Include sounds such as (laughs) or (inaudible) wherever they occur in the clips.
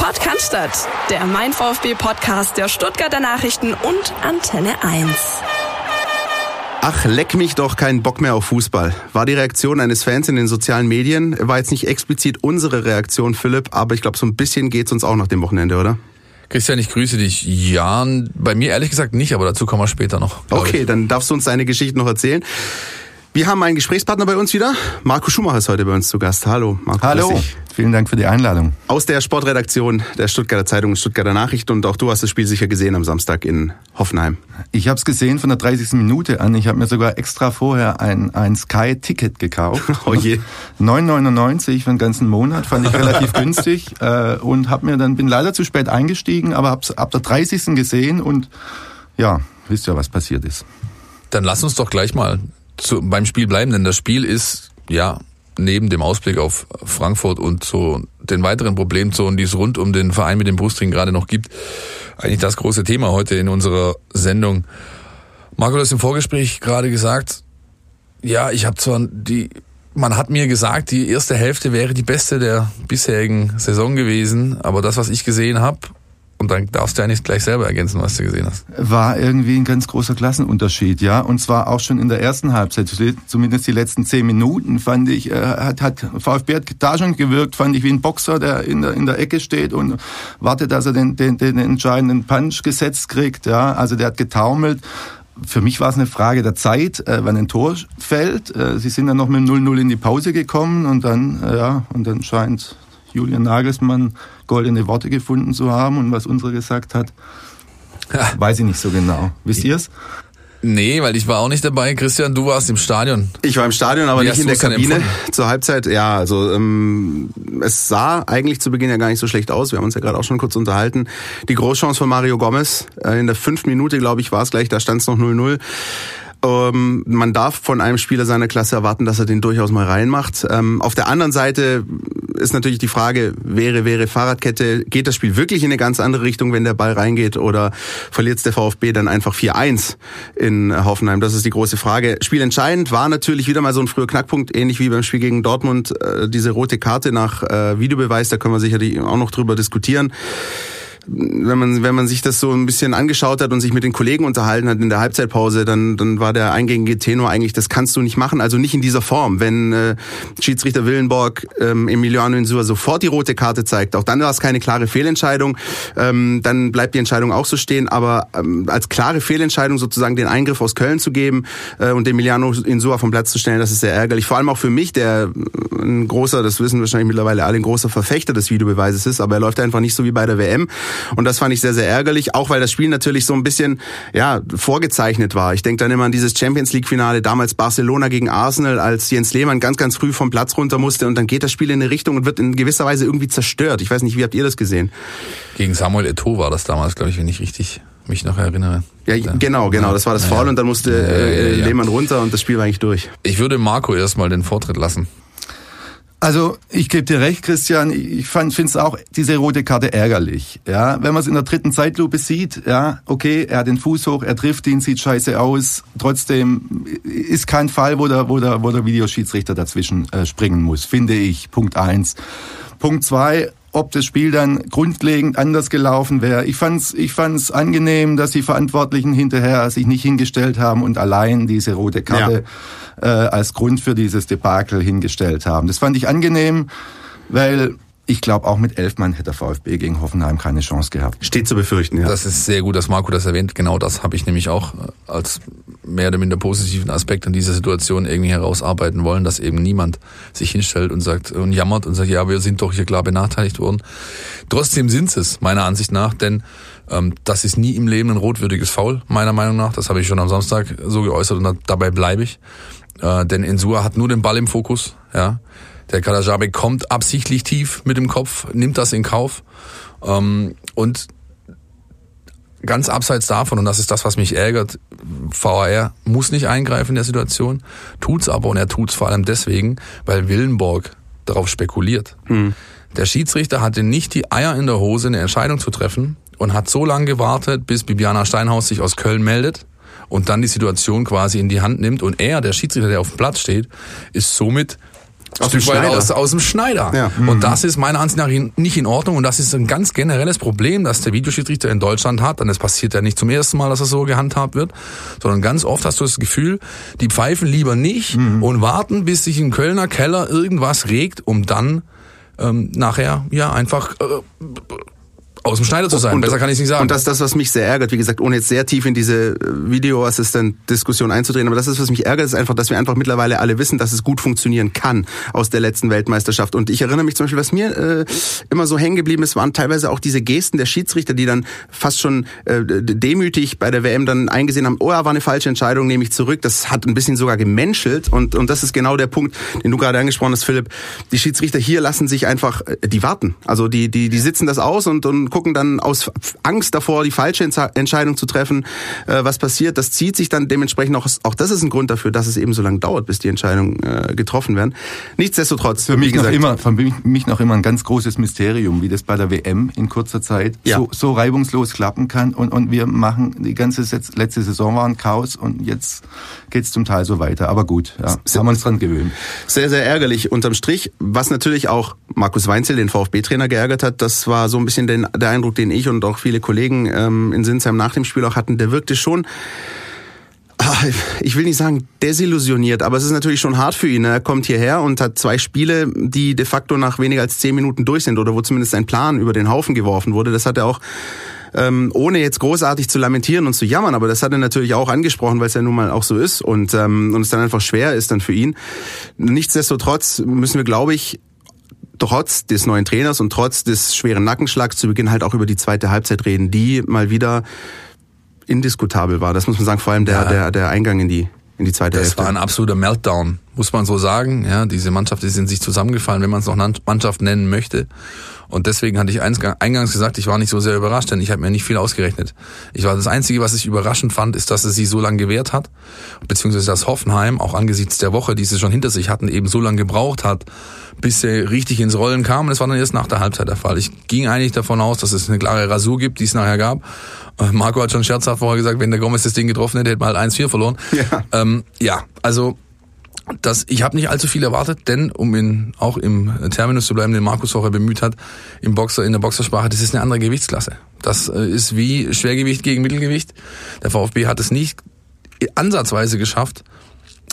Podcast, der Mein VfB Podcast der Stuttgarter Nachrichten und Antenne 1. Ach, leck mich doch keinen Bock mehr auf Fußball. War die Reaktion eines Fans in den sozialen Medien. War jetzt nicht explizit unsere Reaktion, Philipp, aber ich glaube, so ein bisschen geht's uns auch nach dem Wochenende, oder? Christian, ich grüße dich. Ja, bei mir ehrlich gesagt nicht, aber dazu kommen wir später noch. Okay, dann darfst du uns deine Geschichte noch erzählen. Wir haben einen Gesprächspartner bei uns wieder. Marco Schumacher ist heute bei uns zu Gast. Hallo, Marco. Hallo. Vielen Dank für die Einladung. Aus der Sportredaktion der Stuttgarter Zeitung Stuttgarter Nachrichten und auch du hast das Spiel sicher gesehen am Samstag in Hoffenheim. Ich habe es gesehen von der 30. Minute an. Ich habe mir sogar extra vorher ein, ein Sky-Ticket gekauft. (laughs) Oh je. 9,99 für den ganzen Monat, fand ich relativ (laughs) günstig äh, und habe mir dann bin leider zu spät eingestiegen, aber hab's ab der 30. gesehen und ja, wisst ja, was passiert ist. Dann lass uns doch gleich mal zu, beim Spiel bleiben, denn das Spiel ist ja neben dem Ausblick auf Frankfurt und so den weiteren Problemzonen, die es rund um den Verein mit dem Brustring gerade noch gibt, eigentlich das große Thema heute in unserer Sendung. Marco, du hast im Vorgespräch gerade gesagt, ja, ich habe zwar die, man hat mir gesagt, die erste Hälfte wäre die beste der bisherigen Saison gewesen, aber das, was ich gesehen habe, und dann darfst du ja nicht gleich selber ergänzen, was du gesehen hast. War irgendwie ein ganz großer Klassenunterschied, ja. Und zwar auch schon in der ersten Halbzeit, zumindest die letzten zehn Minuten, fand ich, äh, hat, hat VfB hat da schon gewirkt, fand ich wie ein Boxer, der in der, in der Ecke steht und wartet, dass er den, den, den entscheidenden Punch gesetzt kriegt, ja. Also der hat getaumelt für mich war es eine Frage der Zeit, äh, wann ein Tor fällt. Äh, sie sind dann noch mit 0-0 in die Pause gekommen und dann, äh, ja, und dann scheint Julian Nagelsmann goldene Worte gefunden zu haben und was unsere gesagt hat, weiß ich nicht so genau. Wisst ihr es? Nee, weil ich war auch nicht dabei. Christian, du warst im Stadion. Ich war im Stadion, aber Wie nicht in der Kabine. Zur Halbzeit, ja, also ähm, es sah eigentlich zu Beginn ja gar nicht so schlecht aus. Wir haben uns ja gerade auch schon kurz unterhalten. Die Großchance von Mario Gomez äh, in der fünften Minute, glaube ich, war es gleich, da stand es noch 0-0. Ähm, man darf von einem Spieler seiner Klasse erwarten, dass er den durchaus mal reinmacht. Ähm, auf der anderen Seite ist natürlich die Frage, wäre, wäre Fahrradkette, geht das Spiel wirklich in eine ganz andere Richtung, wenn der Ball reingeht oder verliert der VfB dann einfach 4-1 in Hoffenheim? Das ist die große Frage. Spielentscheidend war natürlich wieder mal so ein früher Knackpunkt, ähnlich wie beim Spiel gegen Dortmund, äh, diese rote Karte nach äh, Videobeweis, da können wir sicherlich auch noch drüber diskutieren wenn man, wenn man sich das so ein bisschen angeschaut hat und sich mit den Kollegen unterhalten hat in der Halbzeitpause, dann, dann war der eingängige Tenor eigentlich, das kannst du nicht machen, also nicht in dieser Form. Wenn äh, Schiedsrichter Willenborg ähm, Emiliano Insua sofort die rote Karte zeigt, auch dann war es keine klare Fehlentscheidung, ähm, dann bleibt die Entscheidung auch so stehen, aber ähm, als klare Fehlentscheidung sozusagen den Eingriff aus Köln zu geben äh, und Emiliano Insua vom Platz zu stellen, das ist sehr ärgerlich. Vor allem auch für mich, der äh, ein großer, das wissen wahrscheinlich mittlerweile alle, ein großer Verfechter des Videobeweises ist, aber er läuft einfach nicht so wie bei der WM. Und das fand ich sehr, sehr ärgerlich, auch weil das Spiel natürlich so ein bisschen ja vorgezeichnet war. Ich denke dann immer an dieses Champions League-Finale, damals Barcelona gegen Arsenal, als Jens Lehmann ganz, ganz früh vom Platz runter musste und dann geht das Spiel in eine Richtung und wird in gewisser Weise irgendwie zerstört. Ich weiß nicht, wie habt ihr das gesehen? Gegen Samuel Eto'o war das damals, glaube ich, wenn ich richtig mich noch erinnere. Ja, genau, genau. Das war das Ja, Foul ja. und dann musste äh. Lehmann runter und das Spiel war eigentlich durch. Ich würde Marco erstmal den Vortritt lassen. Also ich gebe dir recht, Christian. Ich finde es auch diese rote Karte ärgerlich. Ja, wenn man es in der dritten Zeitlupe sieht, ja, okay, er hat den Fuß hoch, er trifft ihn, sieht scheiße aus. Trotzdem ist kein Fall, wo der, wo der, wo der Videoschiedsrichter dazwischen äh, springen muss, finde ich. Punkt eins. Punkt zwei. Ob das Spiel dann grundlegend anders gelaufen wäre. Ich fand's, ich fand's angenehm, dass die Verantwortlichen hinterher sich nicht hingestellt haben und allein diese rote Karte äh, als Grund für dieses Debakel hingestellt haben. Das fand ich angenehm, weil ich glaube, auch mit elf Mann hätte der VfB gegen Hoffenheim keine Chance gehabt. Steht zu befürchten, ja. Das ist sehr gut, dass Marco das erwähnt. Genau das habe ich nämlich auch äh, als mehr oder minder positiven Aspekt an dieser Situation irgendwie herausarbeiten wollen, dass eben niemand sich hinstellt und sagt und jammert und sagt, ja, wir sind doch hier klar benachteiligt worden. Trotzdem sind es, meiner Ansicht nach, denn ähm, das ist nie im Leben ein rotwürdiges Foul, meiner Meinung nach. Das habe ich schon am Samstag so geäußert und da, dabei bleibe ich. Äh, denn Insua hat nur den Ball im Fokus, ja. Der Kalajabe kommt absichtlich tief mit dem Kopf, nimmt das in Kauf. Ähm, und ganz abseits davon, und das ist das, was mich ärgert, VAR muss nicht eingreifen in der Situation, tut's aber und er tut's vor allem deswegen, weil Willenborg darauf spekuliert. Der Schiedsrichter hatte nicht die Eier in der Hose, eine Entscheidung zu treffen und hat so lange gewartet, bis Bibiana Steinhaus sich aus Köln meldet und dann die Situation quasi in die Hand nimmt und er, der Schiedsrichter, der auf dem Platz steht, ist somit aus dem Schneider. Aus, aus dem Schneider. Ja. Und mhm. das ist meiner Ansicht nach nicht in Ordnung und das ist ein ganz generelles Problem, das der Videoschiedsrichter in Deutschland hat. Und es passiert ja nicht zum ersten Mal, dass es so gehandhabt wird, sondern ganz oft hast du das Gefühl, die pfeifen lieber nicht mhm. und warten, bis sich im Kölner Keller irgendwas regt, um dann ähm, nachher ja einfach äh, aus dem Schneider zu sein. Und, Besser kann ich nicht sagen. Und das ist das, was mich sehr ärgert. Wie gesagt, ohne jetzt sehr tief in diese äh, Videoassistent-Diskussion einzudrehen, aber das ist, was mich ärgert, ist einfach, dass wir einfach mittlerweile alle wissen, dass es gut funktionieren kann aus der letzten Weltmeisterschaft. Und ich erinnere mich zum Beispiel, was mir äh, immer so hängen geblieben ist, waren teilweise auch diese Gesten der Schiedsrichter, die dann fast schon äh, demütig bei der WM dann eingesehen haben, oh, war eine falsche Entscheidung, nehme ich zurück. Das hat ein bisschen sogar gemenschelt und, und das ist genau der Punkt, den du gerade angesprochen hast, Philipp. Die Schiedsrichter hier lassen sich einfach, äh, die warten. Also die, die, die sitzen das aus und, und gucken dann aus Angst davor, die falsche Entscheidung zu treffen, äh, was passiert. Das zieht sich dann dementsprechend auch, auch das ist ein Grund dafür, dass es eben so lange dauert, bis die Entscheidungen äh, getroffen werden. Nichtsdestotrotz. Für mich, noch immer, für mich noch immer ein ganz großes Mysterium, wie das bei der WM in kurzer Zeit ja. so, so reibungslos klappen kann. Und, und wir machen, die ganze letzte Saison war ein Chaos und jetzt geht es zum Teil so weiter. Aber gut, ja, haben wir uns dran gewöhnt. Sehr, sehr ärgerlich unterm Strich. Was natürlich auch Markus Weinzel, den VfB-Trainer, geärgert hat, das war so ein bisschen den, der Eindruck, den ich und auch viele Kollegen ähm, in Sinsheim nach dem Spiel auch hatten, der wirkte schon ah, ich will nicht sagen desillusioniert, aber es ist natürlich schon hart für ihn. Er kommt hierher und hat zwei Spiele, die de facto nach weniger als zehn Minuten durch sind oder wo zumindest ein Plan über den Haufen geworfen wurde. Das hat er auch ähm, ohne jetzt großartig zu lamentieren und zu jammern, aber das hat er natürlich auch angesprochen, weil es ja nun mal auch so ist und, ähm, und es dann einfach schwer ist dann für ihn. Nichtsdestotrotz müssen wir, glaube ich, trotz des neuen Trainers und trotz des schweren Nackenschlags zu Beginn halt auch über die zweite Halbzeit reden, die mal wieder indiskutabel war. Das muss man sagen, vor allem der, ja. der, der Eingang in die, in die zweite das Hälfte. Das war ein absoluter Meltdown, muss man so sagen. Ja, diese Mannschaft ist in sich zusammengefallen, wenn man es noch Mannschaft nennen möchte. Und deswegen hatte ich eingangs gesagt, ich war nicht so sehr überrascht, denn ich habe mir nicht viel ausgerechnet. Ich war das Einzige, was ich überraschend fand, ist, dass es sich so lange gewehrt hat, beziehungsweise dass Hoffenheim, auch angesichts der Woche, die sie schon hinter sich hatten, eben so lange gebraucht hat, bis sie richtig ins Rollen kam. Und das war dann erst nach der Halbzeit der Fall. Ich ging eigentlich davon aus, dass es eine klare Rasur gibt, die es nachher gab. Äh, Marco hat schon scherzhaft vorher gesagt, wenn der Gomez das Ding getroffen hätte, hätte man halt 1-4 verloren. Ja, ähm, ja also das, ich habe nicht allzu viel erwartet, denn um in, auch im Terminus zu bleiben, den Markus vorher bemüht hat, im Boxer, in der Boxersprache, das ist eine andere Gewichtsklasse. Das äh, ist wie Schwergewicht gegen Mittelgewicht. Der VfB hat es nicht ansatzweise geschafft,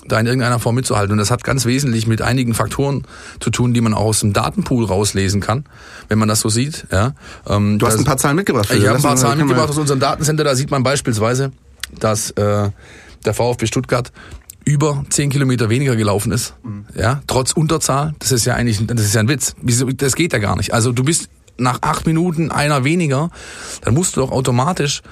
da in irgendeiner Form mitzuhalten. Und das hat ganz wesentlich mit einigen Faktoren zu tun, die man auch aus dem Datenpool rauslesen kann, wenn man das so sieht. Ja, ähm, du hast ein paar Zahlen mitgebracht. Ich habe ein paar Zahlen mitgebracht aus unserem Datencenter. Da sieht man beispielsweise, dass äh, der VfB Stuttgart über zehn Kilometer weniger gelaufen ist, mhm. ja, trotz Unterzahl, das ist ja eigentlich, das ist ja ein Witz. Das geht ja gar nicht. Also du bist nach acht Minuten einer weniger, dann musst du doch automatisch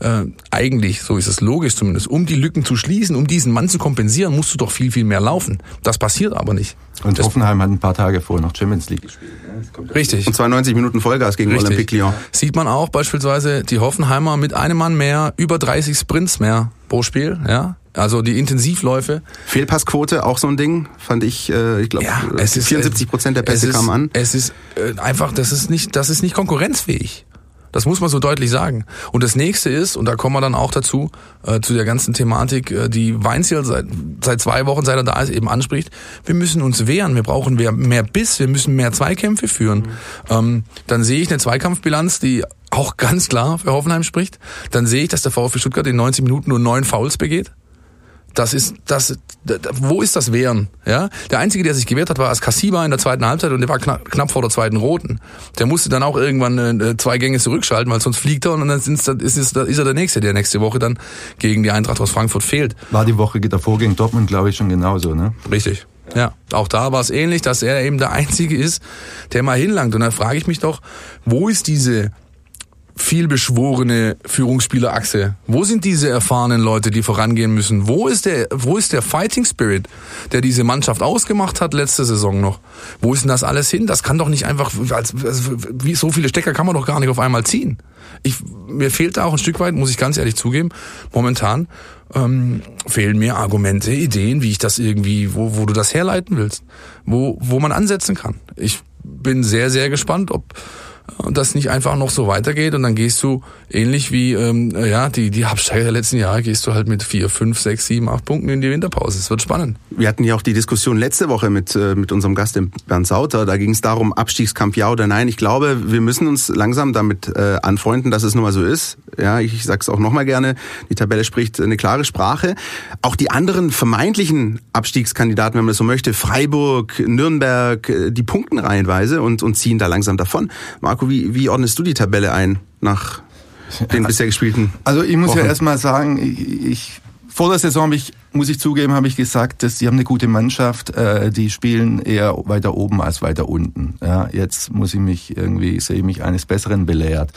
äh, eigentlich, so ist es logisch zumindest, um die Lücken zu schließen, um diesen Mann zu kompensieren, musst du doch viel, viel mehr laufen. Das passiert aber nicht. Und das Hoffenheim hat ein paar Tage vorher noch Champions League gespielt. Ne? Richtig. Und zwar 90 Minuten Vollgas gegen Richtig. Olympique Lyon. Sieht man auch beispielsweise die Hoffenheimer mit einem Mann mehr, über 30 Sprints mehr pro Spiel, ja. Also die Intensivläufe. Fehlpassquote, auch so ein Ding, fand ich, äh, ich glaube, ja, 74 Prozent der Pässe kamen an. Es ist äh, einfach, das ist nicht, das ist nicht konkurrenzfähig. Das muss man so deutlich sagen. Und das nächste ist, und da kommen wir dann auch dazu, äh, zu der ganzen Thematik, äh, die Weinziel seit, seit zwei Wochen, seit er da ist, eben anspricht. Wir müssen uns wehren. Wir brauchen mehr, mehr Biss. Wir müssen mehr Zweikämpfe führen. Mhm. Ähm, dann sehe ich eine Zweikampfbilanz, die auch (laughs) ganz klar für Hoffenheim spricht. Dann sehe ich, dass der VfB Stuttgart in 90 Minuten nur neun Fouls begeht. Das ist, das, wo ist das Wehren? Ja, der einzige, der sich gewehrt hat, war Askasiba in der zweiten Halbzeit und der war knapp, knapp vor der zweiten roten. Der musste dann auch irgendwann äh, zwei Gänge zurückschalten, weil sonst fliegt er und dann ist, ist, ist, ist er der nächste, der nächste Woche dann gegen die Eintracht aus Frankfurt fehlt. War die Woche davor gegen Dortmund, glaube ich, schon genauso, ne? Richtig. Ja, auch da war es ähnlich, dass er eben der Einzige ist, der mal hinlangt. Und da frage ich mich doch, wo ist diese vielbeschworene Führungsspielerachse? Wo sind diese erfahrenen Leute, die vorangehen müssen? Wo ist der, wo ist der Fighting Spirit, der diese Mannschaft ausgemacht hat letzte Saison noch? Wo ist denn das alles hin? Das kann doch nicht einfach, als, wie so viele Stecker kann man doch gar nicht auf einmal ziehen. Ich, mir fehlt da auch ein Stück weit, muss ich ganz ehrlich zugeben, momentan ähm, fehlen mir Argumente, Ideen, wie ich das irgendwie, wo, wo du das herleiten willst, wo, wo man ansetzen kann. Ich bin sehr, sehr gespannt, ob das nicht einfach noch so weitergeht und dann gehst du ähnlich wie ähm, ja die die Absteiger der letzten Jahre gehst du halt mit vier, fünf, sechs, sieben, acht Punkten in die Winterpause. Es wird spannend. Wir hatten ja auch die Diskussion letzte Woche mit äh, mit unserem Gast dem Bernd Sauter. Da ging es darum Abstiegskampf ja oder nein. Ich glaube, wir müssen uns langsam damit äh, anfreunden, dass es nun mal so ist. Ja, ich, ich sag's auch noch mal gerne. Die Tabelle spricht eine klare Sprache. Auch die anderen vermeintlichen Abstiegskandidaten, wenn man das so möchte, Freiburg, Nürnberg, äh, die punkten reihenweise und und ziehen da langsam davon. Marco, wie, wie ordnest du die Tabelle ein nach den bisher gespielten? Also ich muss Wochen? ja erstmal sagen, ich, ich vor der Saison habe ich, muss ich zugeben, habe ich gesagt, dass sie haben eine gute Mannschaft, äh, die spielen eher weiter oben als weiter unten. Ja, jetzt muss ich mich irgendwie, sehe ich mich eines Besseren belehrt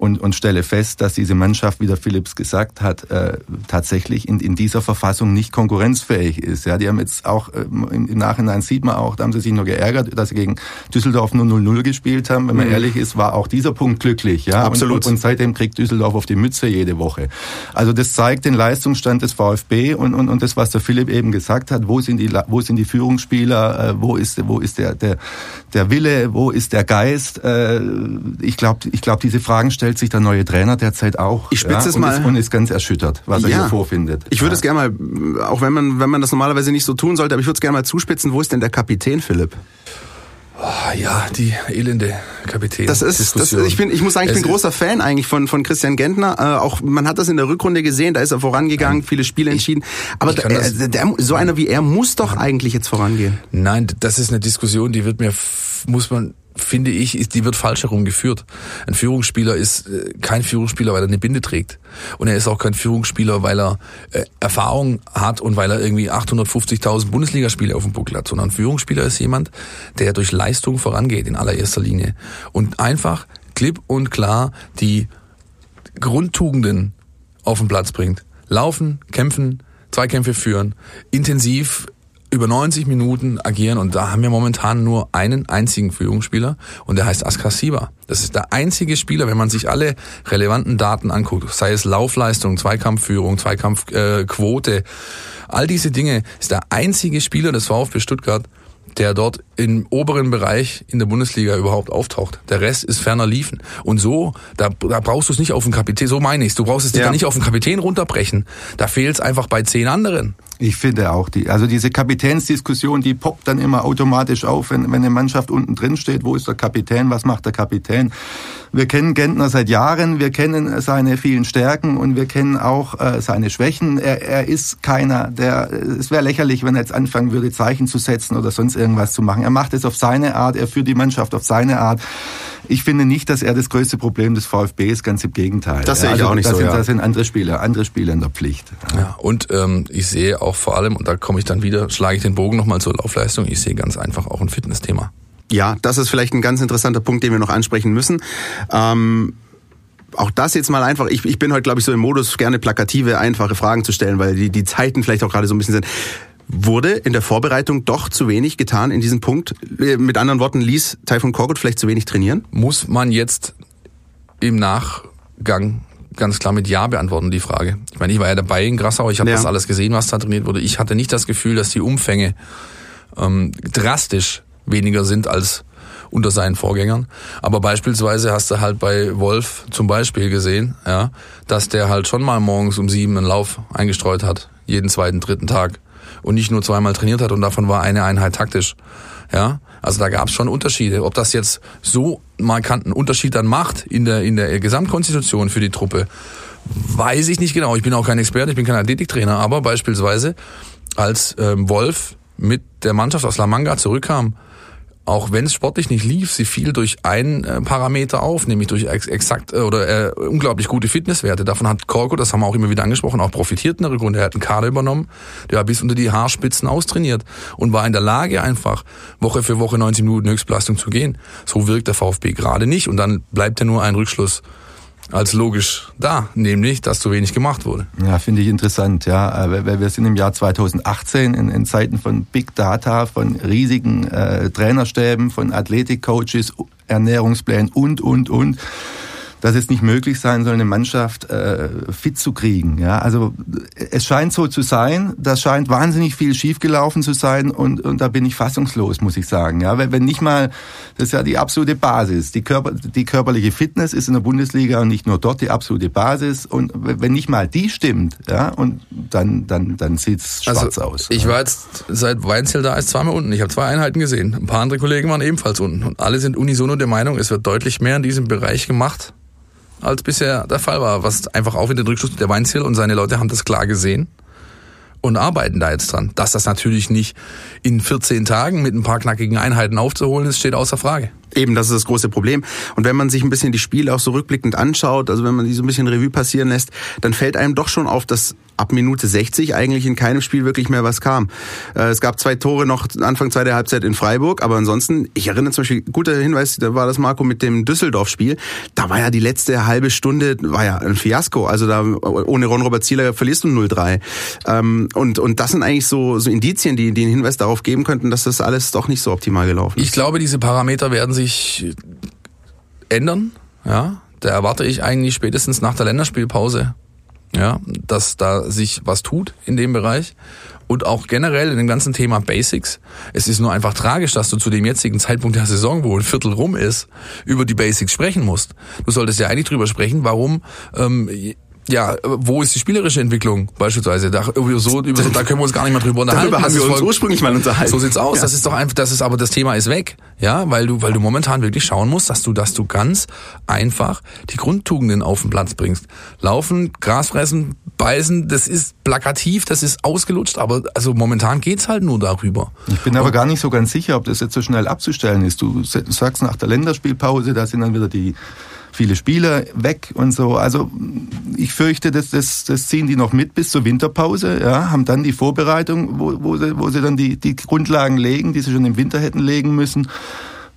und, und stelle fest, dass diese Mannschaft, wie der Philips gesagt hat, äh, tatsächlich in, in dieser Verfassung nicht konkurrenzfähig ist. Ja, die haben jetzt auch, äh, im, im Nachhinein sieht man auch, da haben sie sich nur geärgert, dass sie gegen Düsseldorf nur 0-0 gespielt haben. Wenn man Mhm. ehrlich ist, war auch dieser Punkt glücklich. Ja, Absolut. Und, und seitdem kriegt Düsseldorf auf die Mütze jede Woche. Also das zeigt den Leistungsstand des VfB und, und, und das, was der Philipp eben gesagt hat, wo sind die, wo sind die Führungsspieler, äh, wo ist, wo ist der, der, der Wille, wo ist der Geist? Äh, ich glaube, ich glaub, diese Fragen stellt sich der neue Trainer derzeit auch. Ich spitze es und mal- Ist, und ist ganz erschüttert, was er Ja. hier vorfindet. Ich würde ja. es gerne mal, auch wenn man, wenn man das normalerweise nicht so tun sollte, aber ich würde es gerne mal zuspitzen. Wo ist denn der Kapitän, Philipp? Ah, ja, die elende Kapitän. Das ist, das, ich bin, ich muss sagen, ich Es bin großer Fan eigentlich von, von Christian Gentner. Äh, auch, man hat das in der Rückrunde gesehen, da ist er vorangegangen, viele Spiele entschieden. Aber kann das- der, der, so einer wie er muss doch eigentlich jetzt vorangehen. Nein, das ist eine Diskussion, die wird mir, muss man, finde ich, ist, die wird falsch herum geführt. Ein Führungsspieler ist äh, kein Führungsspieler, weil er eine Binde trägt. Und er ist auch kein Führungsspieler, weil er äh, Erfahrung hat und weil er irgendwie 850.000 Bundesligaspiele auf dem Buckel hat, sondern ein Führungsspieler ist jemand, der durch Leistung vorangeht in allererster Linie. Und einfach klipp und klar die Grundtugenden auf den Platz bringt. Laufen, kämpfen, Zweikämpfe führen, intensiv über 90 Minuten agieren und da haben wir momentan nur einen einzigen Führungsspieler und der heißt Askar Siba. Das ist der einzige Spieler, wenn man sich alle relevanten Daten anguckt, sei es Laufleistung, Zweikampfführung, Zweikampfquote, äh, all diese Dinge, ist der einzige Spieler des VfB Stuttgart, der dort im oberen Bereich in der Bundesliga überhaupt auftaucht. Der Rest ist ferner liefen. Und so, da, da brauchst du es nicht auf den Kapitän, so meine ich Du brauchst es Ja. ja. nicht auf den Kapitän runterbrechen. Da fehlt es einfach bei zehn anderen. Ich finde auch die, also diese Kapitänsdiskussion, die poppt dann immer automatisch auf, wenn, wenn eine Mannschaft unten drin steht. Wo ist der Kapitän? Was macht der Kapitän? Wir kennen Gentner seit Jahren, wir kennen seine vielen Stärken und wir kennen auch äh, seine Schwächen. Er, er ist keiner, der, es wäre lächerlich, wenn er jetzt anfangen würde, Zeichen zu setzen oder sonst irgendwas zu machen. Er macht es auf seine Art, er führt die Mannschaft auf seine Art. Ich finde nicht, dass er das größte Problem des VfB ist, ganz im Gegenteil. Das sehe ich auch nicht da so, Sind, ja. Da sind andere Spieler, andere Spieler in der Pflicht. Ja, und ähm, ich sehe auch vor allem, und da komme ich dann wieder, schlage ich den Bogen nochmal zur Laufleistung, ich sehe ganz einfach auch ein Fitnessthema. Ja, das ist vielleicht ein ganz interessanter Punkt, den wir noch ansprechen müssen. Ähm, auch das jetzt mal einfach, ich, ich bin heute, glaube ich, so im Modus, gerne plakative, einfache Fragen zu stellen, weil die, die Zeiten vielleicht auch gerade so ein bisschen sind. Wurde in der Vorbereitung doch zu wenig getan in diesem Punkt? Äh, Mit anderen Worten, ließ Taifun Korkut vielleicht zu wenig trainieren? Muss man jetzt im Nachgang ganz klar mit Ja beantworten, die Frage. Ich meine, ich war ja dabei in Grassau, ich habe Ja. das alles gesehen, was da trainiert wurde. Ich hatte nicht das Gefühl, dass die Umfänge ähm, drastisch weniger sind als unter seinen Vorgängern. Aber beispielsweise hast du halt bei Wolf zum Beispiel gesehen, ja, dass der halt schon mal morgens um sieben einen Lauf eingestreut hat, jeden zweiten, dritten Tag. Und nicht nur zweimal trainiert hat und davon war eine Einheit taktisch. Ja, also da gab es schon Unterschiede. Ob das jetzt so markanten Unterschied dann macht in der, in der Gesamtkonstitution für die Truppe, weiß ich nicht genau. Ich bin auch kein Experte, ich bin kein Athletiktrainer, aber beispielsweise als ähm, Wolf mit der Mannschaft aus La Manga zurückkam, auch wenn es sportlich nicht lief, sie fiel durch einen äh, Parameter auf, nämlich durch ex exakt äh, oder äh, unglaublich gute Fitnesswerte. Davon hat Korko, das haben wir auch immer wieder angesprochen, auch profitiert in der Rückrunde. Er hat einen Kader übernommen, der war bis unter die Haarspitzen austrainiert und war in der Lage einfach Woche für Woche 90 Minuten Höchstbelastung zu gehen. So wirkt der VfB gerade nicht und dann bleibt ja nur ein Rückschluss als logisch da, nämlich, dass zu wenig gemacht wurde. Ja, finde ich interessant, ja. äh, Weil wir sind im Jahr 2018 in, in Zeiten von Big Data, von riesigen äh, Trainerstäben, von Athletikcoaches, Ernährungsplänen und, und, und. Dass es nicht möglich sein soll, eine Mannschaft äh, fit zu kriegen. Ja, also es scheint so zu sein. Das scheint wahnsinnig viel schiefgelaufen zu sein und, und da bin ich fassungslos, muss ich sagen. Ja, wenn, wenn nicht mal, das ist ja die absolute Basis. Die, Körper, die körperliche Fitness ist in der Bundesliga und nicht nur dort die absolute Basis. Und wenn nicht mal die stimmt, ja, und dann dann dann sieht's schwarz also, aus. Ich war jetzt seit Weinzel da ist zweimal unten. Ich habe zwei Einheiten gesehen. Ein paar andere Kollegen waren ebenfalls unten und alle sind unisono der Meinung, es wird deutlich mehr in diesem Bereich gemacht als bisher der Fall war, was einfach auch wieder Rückschluss der Weinziel und seine Leute haben das klar gesehen und arbeiten da jetzt dran. Dass das natürlich nicht in 14 Tagen mit ein paar knackigen Einheiten aufzuholen ist, steht außer Frage. Eben, das ist das große Problem. Und wenn man sich ein bisschen die Spiele auch so rückblickend anschaut, also wenn man die so ein bisschen Revue passieren lässt, dann fällt einem doch schon auf, dass ab Minute 60 eigentlich in keinem Spiel wirklich mehr was kam. Äh, es gab zwei Tore noch Anfang zweiter Halbzeit in Freiburg, aber ansonsten, ich erinnere zum Beispiel, guter Hinweis, da war das Marco mit dem Düsseldorf-Spiel, da war ja die letzte halbe Stunde, war ja ein Fiasko, also da ohne Ron-Robert Zieler verlierst du 0-3. Ähm, und, und das sind eigentlich so, so Indizien, die, die einen Hinweis darauf geben könnten, dass das alles doch nicht so optimal gelaufen ist. Ich glaube, diese Parameter werden sich ändern, ja. Da erwarte ich eigentlich spätestens nach der Länderspielpause ja, dass da sich was tut in dem Bereich und auch generell in dem ganzen Thema Basics. Es ist nur einfach tragisch, dass du zu dem jetzigen Zeitpunkt der Saison, wo ein Viertel rum ist, über die Basics sprechen musst. Du solltest ja eigentlich drüber sprechen, warum ähm, ja, wo ist die spielerische Entwicklung beispielsweise? Da, so, über so, da können wir uns gar nicht mehr drüber unterhalten. Darüber haben wir uns voll, ursprünglich mal unterhalten. So sieht's aus. Ja. Das ist doch einfach, das ist aber das Thema ist weg, ja, weil du, weil du momentan wirklich schauen musst, dass du, dass du ganz einfach die Grundtugenden auf den Platz bringst. Laufen, Gras fressen, beißen, das ist plakativ, das ist ausgelutscht, aber also momentan geht's halt nur darüber. Ich bin aber gar nicht so ganz sicher, ob das jetzt so schnell abzustellen ist. Du sagst nach der Länderspielpause, da sind dann wieder die viele Spieler weg und so. Also ich fürchte, das, das, das ziehen die noch mit bis zur Winterpause, ja, haben dann die Vorbereitung, wo, wo, sie, wo sie dann die, die Grundlagen legen, die sie schon im Winter hätten legen müssen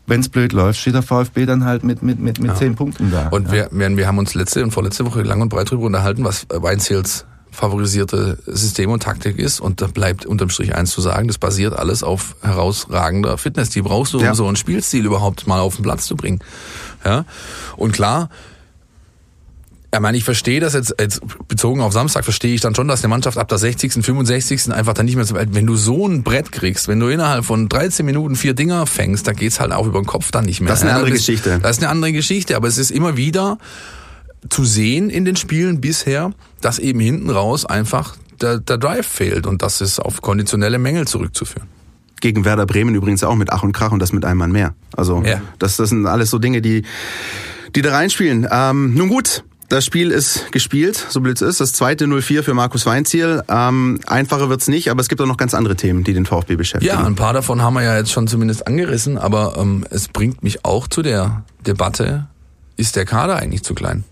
wenn es blöd läuft, steht der VfB dann halt mit, mit, mit, mit ja. zehn Punkten da. Und ja. wir, wir haben uns letzte und vorletzte Woche lang und breit darüber unterhalten, was Weinziels favorisierte System und Taktik ist. Und da bleibt unterm Strich eins zu sagen, das basiert alles auf herausragender Fitness. Die brauchst du, um ja. so einen Spielstil überhaupt mal auf den Platz zu bringen. Ja. Und klar, ich meine, ich verstehe das jetzt, jetzt bezogen auf Samstag, verstehe ich dann schon, dass eine Mannschaft ab der 60., 65. einfach dann nicht mehr so weit, wenn du so ein Brett kriegst, wenn du innerhalb von 13 Minuten vier Dinger fängst, da geht's halt auch über den Kopf dann nicht mehr. Das ist eine andere das, Geschichte. Das ist eine andere Geschichte, aber es ist immer wieder zu sehen in den Spielen bisher, dass eben hinten raus einfach der, der Drive fehlt und das ist auf konditionelle Mängel zurückzuführen gegen Werder Bremen übrigens auch mit Ach und Krach und das mit einem Mann mehr. Also ja. das, das sind alles so Dinge, die, die da reinspielen. Ähm, nun gut, das Spiel ist gespielt, so blöd es ist. Das zweite 0-4 für Markus Weinziel. Ähm, einfacher wird's nicht, aber es gibt auch noch ganz andere Themen, die den VfB beschäftigen. Ja, ein paar davon haben wir ja jetzt schon zumindest angerissen, aber ähm, es bringt mich auch zu der Debatte, ist der Kader eigentlich zu klein?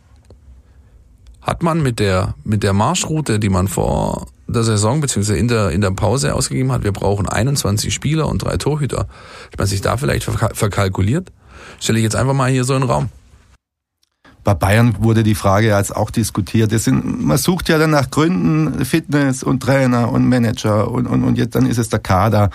Hat man mit der, mit der Marschroute, die man vor der Saison beziehungsweise in der, in der Pause ausgegeben hat, wir brauchen 21 Spieler und drei Torhüter. Hat man sich da vielleicht verkalkuliert? Stelle ich jetzt einfach mal hier so in den Raum. Bei Bayern wurde die Frage jetzt auch diskutiert. Das sind, man sucht ja dann nach Gründen, Fitness und Trainer und Manager und, und, und jetzt dann ist es der Kader.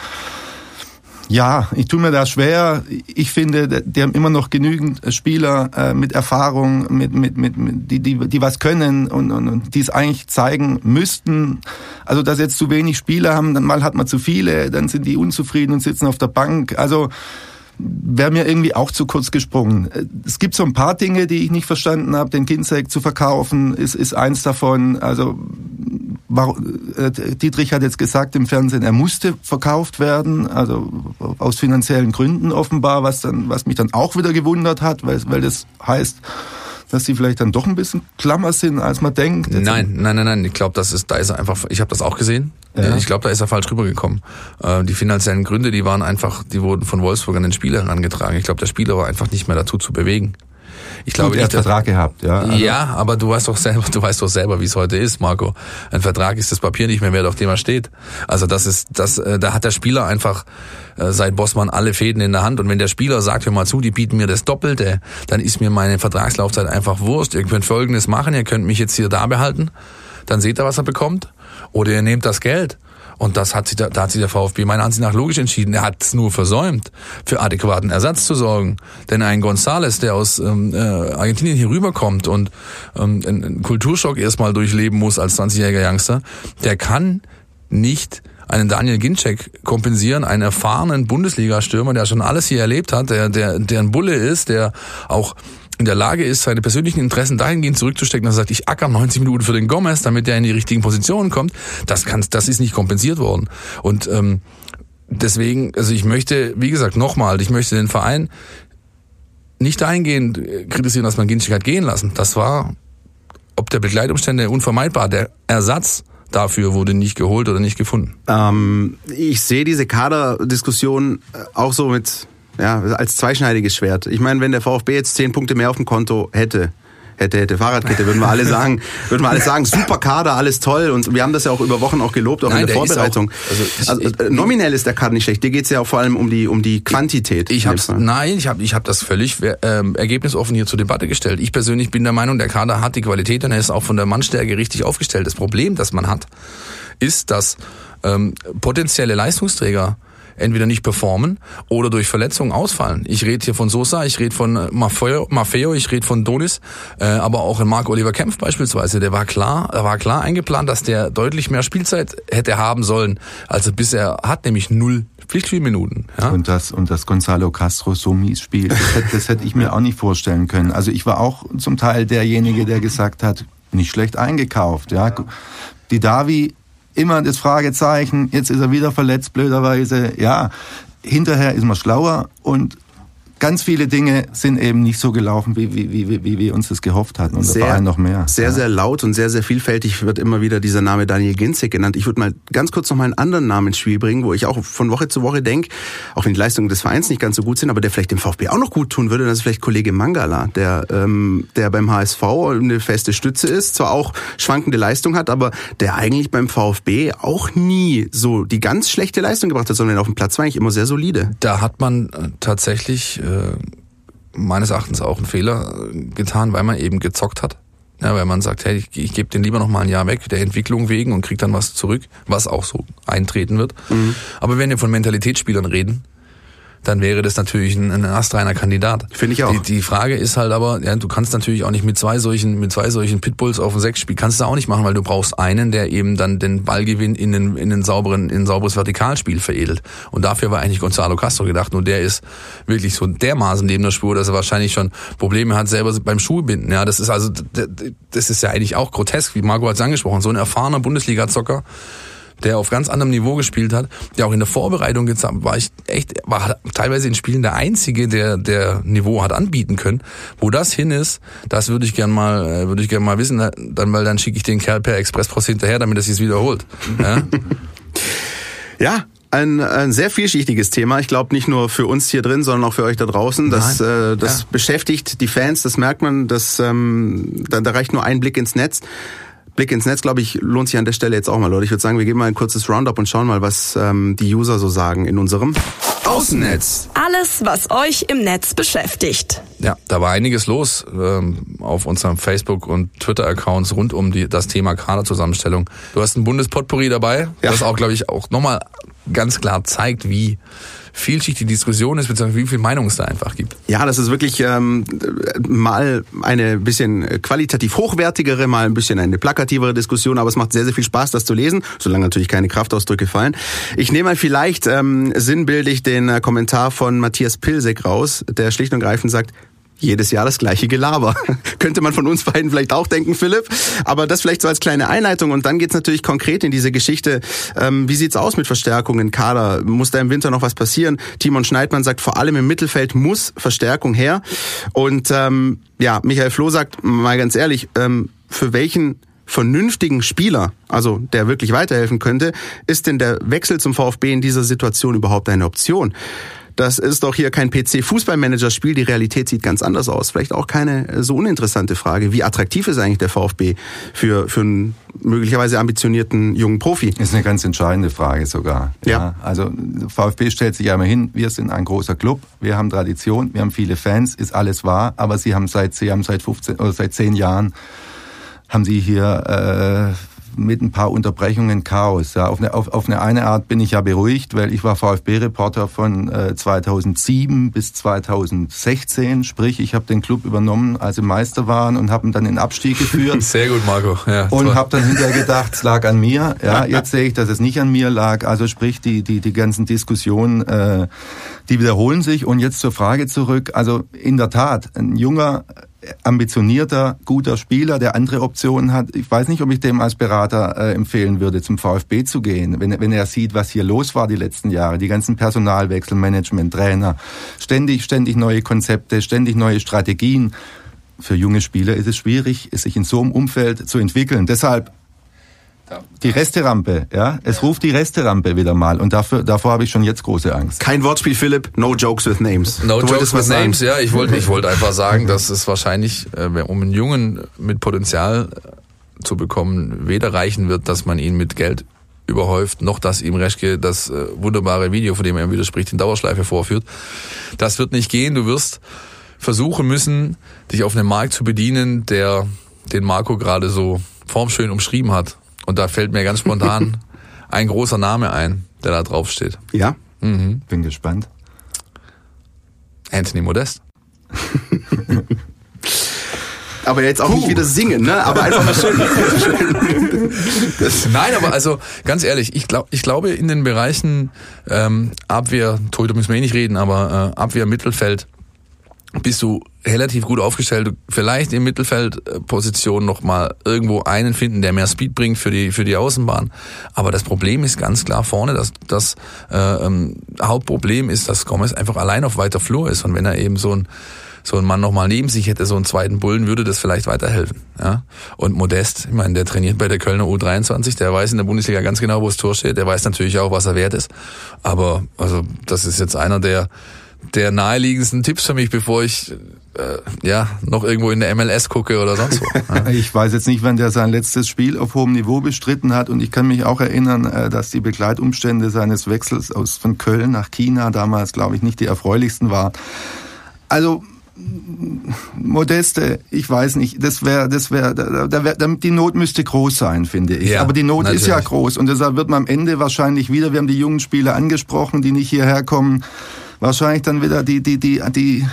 Ja, ich tue mir da schwer. Ich finde, die haben immer noch genügend Spieler äh, mit Erfahrung, mit, mit, mit, die, die, die was können und, und, und die es eigentlich zeigen müssten. Also, dass jetzt zu wenig Spieler haben, dann mal hat man zu viele, dann sind die unzufrieden und sitzen auf der Bank. Also, wäre mir irgendwie auch zu kurz gesprungen. Es gibt so ein paar Dinge, die ich nicht verstanden habe. Den Ginzek zu verkaufen ist, ist eins davon. Also äh, Dietrich hat jetzt gesagt im Fernsehen, er musste verkauft werden, also aus finanziellen Gründen offenbar, was dann, was mich dann auch wieder gewundert hat, weil, weil das heißt, dass sie vielleicht dann doch ein bisschen klammer sind, als man denkt. Nein, nein, nein, nein. Ich glaube, das ist, da ist er einfach. Ich habe das auch gesehen. Ja. Ich glaube, da ist er falsch rübergekommen. Äh, die finanziellen Gründe, die waren einfach, die wurden von Wolfsburg an den Spieler herangetragen. Ich glaube, der Spieler war einfach nicht mehr dazu zu bewegen. Ich glaube Gut, er hat Vertrag gehabt, ja. Also ja, aber du weißt doch selber, du weißt doch selber, wie es heute ist, Marco. Ein Vertrag ist das Papier nicht mehr wert, auf dem er steht. Also das ist, das, äh, da hat der Spieler einfach äh, seit Bossmann alle Fäden in der Hand. Und wenn der Spieler sagt, hör mal zu, die bieten mir das Doppelte, dann ist mir meine Vertragslaufzeit einfach Wurst. Ihr könnt Folgendes machen, ihr könnt mich jetzt hier da behalten, dann seht ihr, was er bekommt. Oder ihr nehmt das Geld Und das hat sich da, da hat sich der VfB meiner Ansicht nach logisch entschieden. Er hat es nur versäumt, für adäquaten Ersatz zu sorgen. Denn ein Gonzales, der aus ähm, äh, Argentinien hier rüberkommt und ähm, einen Kulturschock erstmal durchleben muss als 20-jähriger Youngster, der kann nicht einen Daniel Ginczek kompensieren, einen erfahrenen Bundesliga-Stürmer, der schon alles hier erlebt hat, der, der, der ein Bulle ist, der auch in der Lage ist, seine persönlichen Interessen dahingehend zurückzustecken, dass er sagt, ich acker 90 Minuten für den Gomez, damit er in die richtigen Positionen kommt, das kann, das ist nicht kompensiert worden. Und ähm, deswegen, also ich möchte, wie gesagt, nochmal, ich möchte den Verein nicht dahingehend kritisieren, dass man Ginczek hat gehen lassen. Das war, ob der Begleitumstände unvermeidbar. Der Ersatz dafür wurde nicht geholt oder nicht gefunden. Ähm, ich sehe diese Kaderdiskussion auch so mit ja, als zweischneidiges Schwert. Ich meine, wenn der VfB jetzt zehn Punkte mehr auf dem Konto hätte, hätte, hätte Fahrradkette, würden wir alle (laughs) sagen, würden wir alle sagen, super Kader, alles toll. Und wir haben das ja auch über Wochen auch gelobt, auch Nein, in der, der Vorbereitung. Auch, also, ich, also ich, nominell ist der Kader nicht schlecht. Dir geht's ja auch vor allem um die um die Quantität. Ich hab's, nein, ich habe ich hab das völlig ähm, ergebnisoffen hier zur Debatte gestellt. Ich persönlich bin der Meinung, der Kader hat die Qualität und er ist auch von der Mannstärke richtig aufgestellt. Das Problem, das man hat, ist, dass ähm, potenzielle Leistungsträger entweder nicht performen oder durch Verletzungen ausfallen. Ich rede hier von Sosa, ich rede von äh, Maffeo, Maffeo ich rede von Donis, äh, aber auch in Marc Oliver Kempf beispielsweise. Der war klar, war klar eingeplant, dass der deutlich mehr Spielzeit hätte haben sollen, als er bisher hat, nämlich null Pflichtspielminuten. Ja? Und das und das Gonzalo Castro so mies spielt, das hätte, das hätte ich mir auch nicht vorstellen können. Also ich war auch zum Teil derjenige, der gesagt hat, nicht schlecht eingekauft. Ja, die Davi immer das Fragezeichen, jetzt ist er wieder verletzt, blöderweise. Ja, hinterher ist man schlauer und ganz viele Dinge sind eben nicht so gelaufen, wie, wie, wie, wie wir uns das gehofft hatten. Und sehr, da noch mehr. Sehr, ja. sehr laut und sehr, sehr vielfältig wird immer wieder dieser Name Daniel Ginzig genannt. Ich würde mal ganz kurz noch mal einen anderen Namen ins Spiel bringen, wo ich auch von Woche zu Woche denke, auch wenn die Leistungen des Vereins nicht ganz so gut sind, aber der vielleicht dem VfB auch noch gut tun würde, das ist vielleicht Kollege Mangala, der, ähm, der beim HSV eine feste Stütze ist, zwar auch schwankende Leistung hat, aber der eigentlich beim VfB auch nie so die ganz schlechte Leistung gebracht hat, sondern auf dem Platz war eigentlich immer sehr solide. Da hat man äh, tatsächlich äh, meines Erachtens auch einen Fehler getan, weil man eben gezockt hat. Ja, weil man sagt, hey, ich, ich gebe den lieber noch mal ein Jahr weg, der Entwicklung wegen und krieg dann was zurück, was auch so eintreten wird. Mhm. Aber wenn wir von Mentalitätsspielern reden, dann wäre das natürlich ein, ein astreiner Kandidat. Finde ich auch. Die, die Frage ist halt aber, ja, du kannst natürlich auch nicht mit zwei solchen, mit zwei solchen Pitbulls auf dem Sechs spielen, kannst du auch nicht machen, weil du brauchst einen, der eben dann den Ballgewinn in den, in den sauberen, in ein sauberes Vertikalspiel veredelt. Und dafür war eigentlich Gonzalo Castro gedacht, nur der ist wirklich so dermaßen neben der Spur, dass er wahrscheinlich schon Probleme hat selber beim Schuhbinden. Ja, das ist also, das ist ja eigentlich auch grotesk, wie Marco hat es angesprochen, so ein erfahrener Bundesliga-Zocker, der auf ganz anderem Niveau gespielt hat, der auch in der Vorbereitung jetzt war ich echt, war teilweise in Spielen der Einzige, der, der Niveau hat anbieten können. Wo das hin ist, das würde ich gern mal, äh, würde ich gern mal wissen, dann, weil dann schicke ich den Kerl per Expresspost hinterher, damit er sich wiederholt. Ja? (laughs) ja, ein, ein sehr vielschichtiges Thema. Ich glaube nicht nur für uns hier drin, sondern auch für euch da draußen. Das, äh, das ja. beschäftigt die Fans, das merkt man. Das, ähm, da, da reicht nur ein Blick ins Netz. Blick ins Netz, glaube ich, lohnt sich an der Stelle jetzt auch mal, Leute. Ich würde sagen, wir geben mal ein kurzes Roundup und schauen mal, was ähm, die User so sagen in unserem Außennetz. Alles, was euch im Netz beschäftigt. Ja, da war einiges los ähm, auf unserem Facebook- und Twitter-Accounts rund um die, das Thema Kaderzusammenstellung. Du hast ein Bundespotpourri dabei, ja. das auch, glaube ich, auch nochmal ganz klar zeigt, wie vielschichtige Diskussion ist, beziehungsweise wie viel Meinung es da einfach gibt. Ja, das ist wirklich ähm, mal eine bisschen qualitativ hochwertigere, mal ein bisschen eine plakativere Diskussion, aber es macht sehr, sehr viel Spaß, das zu lesen, solange natürlich keine Kraftausdrücke fallen. Ich nehme mal vielleicht ähm, sinnbildlich den äh, Kommentar von Matthias Pilsek raus, der schlicht und greifend sagt, jedes Jahr das gleiche Gelaber. (laughs) Könnte man von uns beiden vielleicht auch denken, Philipp. Aber das vielleicht so als kleine Einleitung. Und dann geht's natürlich konkret in diese Geschichte. Ähm, wie sieht's aus mit Verstärkungen, Kader? Muss da im Winter noch was passieren? Timon Schneidmann sagt, vor allem im Mittelfeld muss Verstärkung her. Und ähm, ja, Michael Floh sagt, mal ganz ehrlich, ähm, für welchen vernünftigen Spieler, also der wirklich weiterhelfen könnte, ist denn der Wechsel zum VfB in dieser Situation überhaupt eine Option? Das ist doch hier kein PC-Fußballmanager-Spiel. Die Realität sieht ganz anders aus. Vielleicht auch keine äh, so uninteressante Frage. Wie attraktiv ist eigentlich der VfB für, für einen möglicherweise ambitionierten jungen Profi? Ist eine ganz entscheidende Frage sogar. Ja. ja. Also VfB stellt sich ja immer hin, wir sind ein großer Club, wir haben Tradition, wir haben viele Fans, ist alles wahr, aber sie haben seit, sie haben seit 15 oder seit 10 Jahren haben sie hier äh, mit ein paar Unterbrechungen Chaos. Ja, auf, eine, auf, auf eine eine Art bin ich ja beruhigt, weil ich war VfB-Reporter von äh, 2007 bis 2016. Sprich, ich habe den Club übernommen, als sie Meister waren und habe ihn dann in Abstieg geführt. (laughs) Sehr gut, Marco. Ja, und habe dann hinterher gedacht, es lag an mir. Ja, (laughs) jetzt sehe ich, dass es nicht an mir lag. Also sprich, die, die, die ganzen Diskussionen, äh, die wiederholen sich. Und jetzt zur Frage zurück. Also in der Tat, ein junger ambitionierter, guter Spieler, der andere Optionen hat. Ich weiß nicht, ob ich dem als Berater äh, empfehlen würde, zum VfB zu gehen, wenn, wenn er sieht, was hier los war die letzten Jahre, die ganzen Personalwechsel, Management, Trainer, ständig, ständig neue Konzepte, ständig neue Strategien. Für junge Spieler ist es schwierig, sich in so einem Umfeld zu entwickeln. Deshalb die Resterampe, ja. Es ruft die Resterampe wieder mal und dafür, davor habe ich schon jetzt große Angst. Kein Wortspiel, Philipp. No jokes with names. No du jokes with names, ja. Ich wollte, ich wollte einfach sagen, dass es wahrscheinlich, äh, um einen Jungen mit Potenzial äh, zu bekommen, weder reichen wird, dass man ihn mit Geld überhäuft, noch dass ihm Reschke das äh, wunderbare Video, von dem er widerspricht, in Dauerschleife vorführt. Das wird nicht gehen. Du wirst versuchen müssen, dich auf einen Markt zu bedienen, der den Marco gerade so formschön umschrieben hat. Und da fällt mir ganz spontan (laughs) ein großer Name ein, der da drauf steht. Ja? Mhm. Bin gespannt. Anthony Modest. (laughs) aber jetzt auch Puh. nicht wieder singen, ne? Aber einfach mal schön. (laughs) Nein, aber also ganz ehrlich, ich glaube, ich glaube in den Bereichen ähm, Abwehr, Torhüter müssen wir eh nicht reden, aber äh, Abwehr, Mittelfeld bist du relativ gut aufgestellt. Vielleicht im Mittelfeldposition noch mal irgendwo einen finden, der mehr Speed bringt für die für die Außenbahn. Aber das Problem ist ganz klar vorne, dass das äh, ähm, Hauptproblem ist, dass Gomez einfach allein auf weiter Flur ist und wenn er eben so ein so ein Mann noch mal neben sich hätte, so einen zweiten Bullen, würde das vielleicht weiterhelfen. Ja? Und Modest, ich meine, der trainiert bei der Kölner U23, der weiß in der Bundesliga ganz genau, wo das Tor steht, der weiß natürlich auch, was er wert ist. Aber also das ist jetzt einer, der der naheliegendsten Tipps für mich, bevor ich äh, ja noch irgendwo in der MLS gucke oder sonst wo. (laughs) Ja. Ich weiß jetzt nicht, wann der sein letztes Spiel auf hohem Niveau bestritten hat und ich kann mich auch erinnern, äh, dass die Begleitumstände seines Wechsels aus von Köln nach China damals, glaube ich, nicht die erfreulichsten waren. Also Modeste, ich weiß nicht, das wäre, das wäre, da, da wär, die Not müsste groß sein, finde ich. Ja, Aber die Not natürlich. ist ja groß und deshalb wird man am Ende wahrscheinlich wieder, wir haben die jungen Spieler angesprochen, die nicht hierher kommen, wahrscheinlich dann wieder die, die, die, die,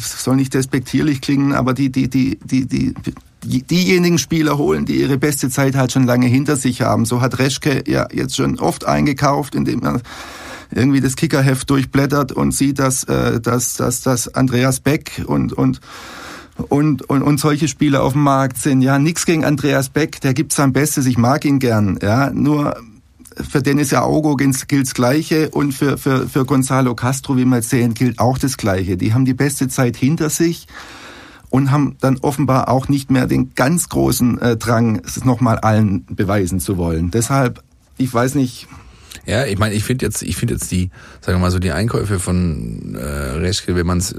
soll nicht despektierlich klingen, aber die, die, die, die, die, diejenigen Spieler holen, die ihre beste Zeit halt schon lange hinter sich haben. So hat Reschke ja jetzt schon oft eingekauft, indem er irgendwie das Kickerheft durchblättert und sieht, dass, äh, dass, dass, dass Andreas Beck und, und und, und, und solche Spieler auf dem Markt sind. Ja, nix gegen Andreas Beck, der gibt sein Bestes, ich mag ihn gern. Ja, nur für Dennis Aogo gilt das Gleiche und für, für, für Gonzalo Castro, wie wir sehen, gilt auch das Gleiche. Die haben die beste Zeit hinter sich und haben dann offenbar auch nicht mehr den ganz großen äh, Drang, es nochmal allen beweisen zu wollen. Deshalb, ich weiß nicht. Ja, ich meine, ich finde jetzt, ich finde jetzt die, sagen wir mal so, die Einkäufe von äh, Reschke, wenn man es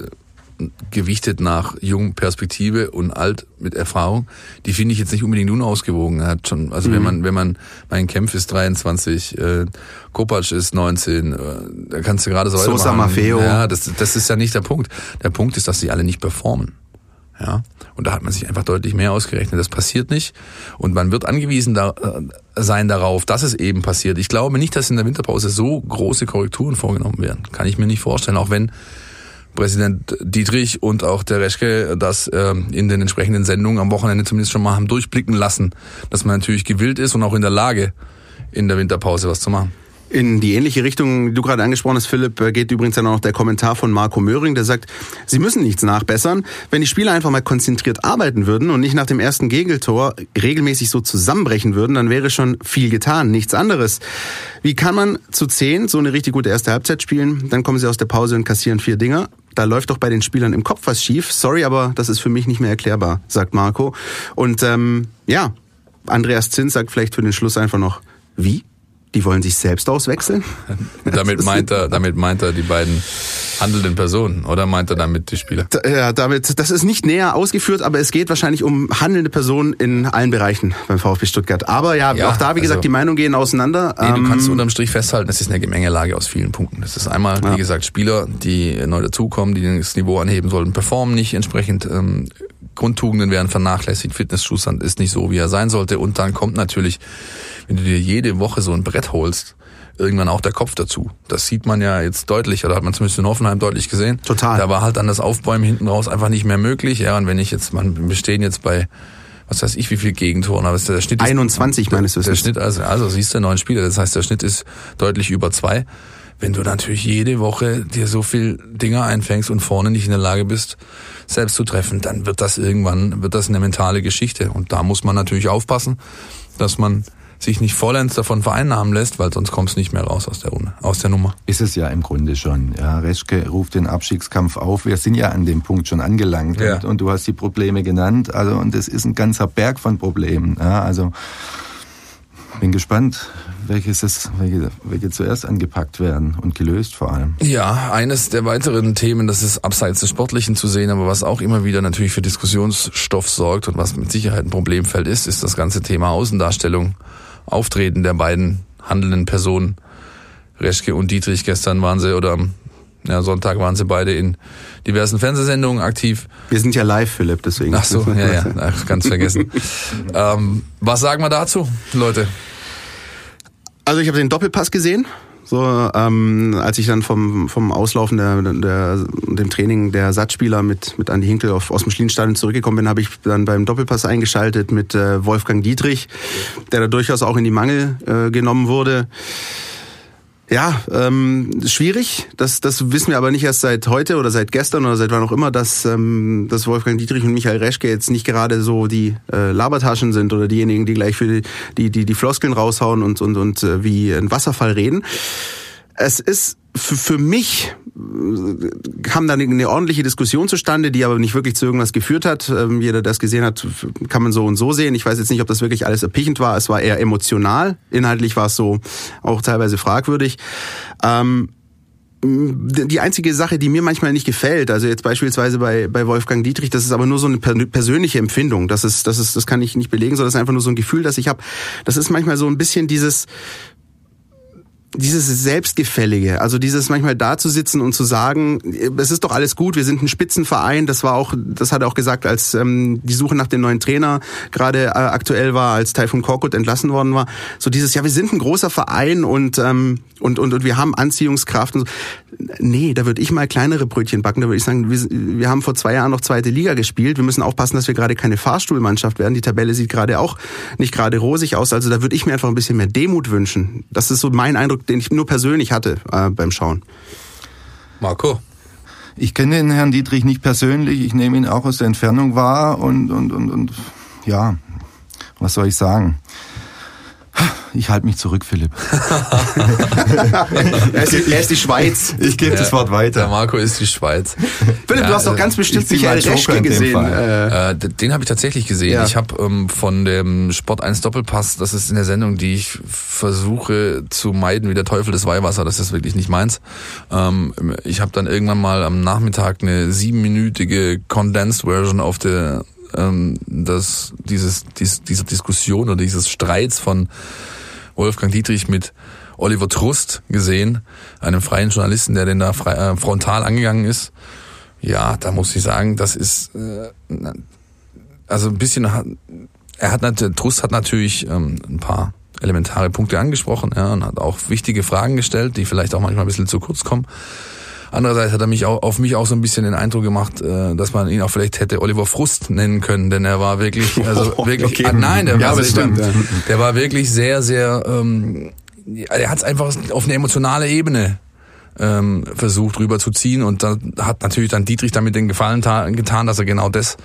gewichtet nach jung Perspektive und alt mit Erfahrung, die finde ich jetzt nicht unbedingt unausgewogen. Er hat schon, also mhm. wenn man, wenn man, mein Kempf ist 23, äh, Kopacz ist 19, äh, da kannst du gerade so Sosa Maffeo. Ja, das, das ist ja nicht der Punkt. Der Punkt ist, dass sie alle nicht performen. Ja, und da hat man sich einfach deutlich mehr ausgerechnet. Das passiert nicht. Und man wird angewiesen da, äh, sein darauf, dass es eben passiert. Ich glaube nicht, dass in der Winterpause so große Korrekturen vorgenommen werden. Kann ich mir nicht vorstellen. Auch wenn Präsident Dietrich und auch der Reschke das äh, in den entsprechenden Sendungen am Wochenende zumindest schon mal haben durchblicken lassen, dass man natürlich gewillt ist und auch in der Lage, in der Winterpause was zu machen. In die ähnliche Richtung, die du gerade angesprochen hast, Philipp, äh, geht übrigens dann auch noch der Kommentar von Marco Möhring, der sagt, sie müssen nichts nachbessern. Wenn die Spieler einfach mal konzentriert arbeiten würden und nicht nach dem ersten Gegentor regelmäßig so zusammenbrechen würden, dann wäre schon viel getan, nichts anderes. Wie kann man zu zehn so eine richtig gute erste Halbzeit spielen? Dann kommen sie aus der Pause und kassieren vier Dinger. Da läuft doch bei den Spielern im Kopf was schief. Sorry, aber das ist für mich nicht mehr erklärbar, sagt Marco. Und ähm, ja, Andreas Zins sagt vielleicht für den Schluss einfach noch, wie? Die wollen sich selbst auswechseln? (laughs) damit meint er, damit meint er die beiden handelnden Personen oder meint er damit die Spieler? Ja, damit, das ist nicht näher ausgeführt, aber es geht wahrscheinlich um handelnde Personen in allen Bereichen beim VfB Stuttgart. Aber ja, ja auch da, wie gesagt, also, die Meinungen gehen auseinander. Nee, du kannst ähm, unterm Strich festhalten, es ist eine Gemengelage aus vielen Punkten. Das ist einmal, ja. wie gesagt, Spieler, die neu dazukommen, die das Niveau anheben sollten, performen nicht entsprechend ähm, Grundtugenden werden vernachlässigt, Fitnesszustand ist nicht so, wie er sein sollte. Und dann kommt natürlich, wenn du dir jede Woche so ein Brett holst, irgendwann auch der Kopf dazu. Das sieht man ja jetzt deutlich, oder hat man zumindest in Hoffenheim deutlich gesehen. Total. Da war halt dann das Aufbäumen hinten raus einfach nicht mehr möglich. Ja, und wenn ich jetzt, man, wir stehen jetzt bei, was weiß ich, wie viel Gegentoren, aber der Schnitt ist, 21 meines der Wissens. Schnitt, also, also siehst du, neun Spiele, das heißt, der Schnitt ist deutlich über zwei. Wenn du natürlich jede Woche dir so viel Dinger einfängst und vorne nicht in der Lage bist, selbst zu treffen, dann wird das irgendwann, wird das eine mentale Geschichte. Und da muss man natürlich aufpassen, dass man sich nicht vollends davon vereinnahmen lässt, weil sonst kommst du nicht mehr raus aus der, Runde, aus der Nummer. Ist es ja im Grunde schon. Ja, Reschke ruft den Abstiegskampf auf. Wir sind ja an dem Punkt schon angelangt. Ja. Und, und du hast die Probleme genannt. Also, und es ist ein ganzer Berg von Problemen. Ja, also, bin gespannt, welches es, welche, welche zuerst angepackt werden und gelöst vor allem. Ja, eines der weiteren Themen, das ist abseits des Sportlichen zu sehen, aber was auch immer wieder natürlich für Diskussionsstoff sorgt und was mit Sicherheit ein Problemfeld ist, ist das ganze Thema Außendarstellung, Auftreten der beiden handelnden Personen. Reschke und Dietrich, gestern waren sie oder ja, Sonntag waren sie beide in diversen Fernsehsendungen aktiv. Wir sind ja live, Philipp, deswegen. Ach so, ja, ja, (laughs) ach, ganz vergessen. ähm, was sagen wir dazu, Leute? Also ich habe den Doppelpass gesehen. So, ähm, als ich dann vom, vom Auslaufen der, der, dem Training der Satzspieler mit, mit Andi Hinkel auf, aus dem Schlienstadion zurückgekommen bin, habe ich dann beim Doppelpass eingeschaltet mit äh, Wolfgang Dietrich, der da durchaus auch in die Mangel äh, genommen wurde. Ja, ähm, schwierig. Das, das wissen wir aber nicht erst seit heute oder seit gestern oder seit wann auch immer, dass, ähm, dass Wolfgang Dietrich und Michael Reschke jetzt nicht gerade so die äh, Labertaschen sind oder diejenigen, die gleich für die, die, die, die Floskeln raushauen und, und, und äh, wie ein Wasserfall reden. Es ist für, für mich äh, kam dann eine ordentliche Diskussion zustande, die aber nicht wirklich zu irgendwas geführt hat. Ähm, jeder, der das gesehen hat, kann man so und so sehen. Ich weiß jetzt nicht, ob das wirklich alles erpichend war. Es war eher emotional. Inhaltlich war es so auch teilweise fragwürdig. Ähm, die einzige Sache, die mir manchmal nicht gefällt, also jetzt beispielsweise bei, bei Wolfgang Dietrich, das ist aber nur so eine persönliche Empfindung. Das ist, das ist, das kann ich nicht belegen, sondern das ist einfach nur so ein Gefühl, das ich habe. Das ist manchmal so ein bisschen dieses, dieses Selbstgefällige, also dieses manchmal da zu sitzen und zu sagen, es ist doch alles gut, wir sind ein Spitzenverein, das war auch, das hat er auch gesagt, als ähm, die Suche nach dem neuen Trainer gerade äh, aktuell war, als Taifun Korkut entlassen worden war, so dieses, ja, wir sind ein großer Verein und ähm, und, und, und wir haben Anziehungskraft und so. Nee, da würde ich mal kleinere Brötchen backen, da würde ich sagen, wir, wir haben vor zwei Jahren noch zweite Liga gespielt, wir müssen aufpassen, dass wir gerade keine Fahrstuhlmannschaft werden, die Tabelle sieht gerade auch nicht gerade rosig aus, also da würde ich mir einfach ein bisschen mehr Demut wünschen. Das ist so mein Eindruck, den ich nur persönlich hatte äh, beim Schauen. Marco. Ich kenne den Herrn Dietrich nicht persönlich, ich nehme ihn auch aus der Entfernung wahr und, und, und, und ja, was soll ich sagen? Ich halte mich zurück, Philipp. (laughs) er, ist, er ist die Schweiz. Ich gebe ja, das Wort weiter. Der Marco ist die Schweiz. Philipp, ja, du hast doch ganz bestimmt Michael Reschke gesehen. Äh, den habe ich tatsächlich gesehen. Ja. Ich habe ähm, von dem Sport 1 Doppelpass, das ist in der Sendung, die ich versuche zu meiden wie der Teufel des Weihwasser. Das ist wirklich nicht meins. Ähm, ich habe dann irgendwann mal am Nachmittag eine siebenminütige Condensed Version auf der ähm, das, dieses, dies, dieser Diskussion oder dieses Streits von Wolfgang Dietrich mit Oliver Trust gesehen, einem freien Journalisten, der den da frei, äh, frontal angegangen ist. Ja, da muss ich sagen, das ist äh, also ein bisschen. Er hat Trust hat natürlich ähm, ein paar elementare Punkte angesprochen ja, und hat auch wichtige Fragen gestellt, die vielleicht auch manchmal ein bisschen zu kurz kommen. Andererseits hat er mich auch, auf mich auch so ein bisschen den Eindruck gemacht, äh, dass man ihn auch vielleicht hätte Oliver Frust nennen können, denn er war wirklich, (laughs) also wirklich, okay. ah, nein, der, ja, war, stimmt, ja. der war wirklich sehr, sehr, ähm, er hat es einfach auf eine emotionale Ebene ähm, versucht rüberzuziehen und da hat natürlich dann Dietrich damit den Gefallen getan, dass er genau das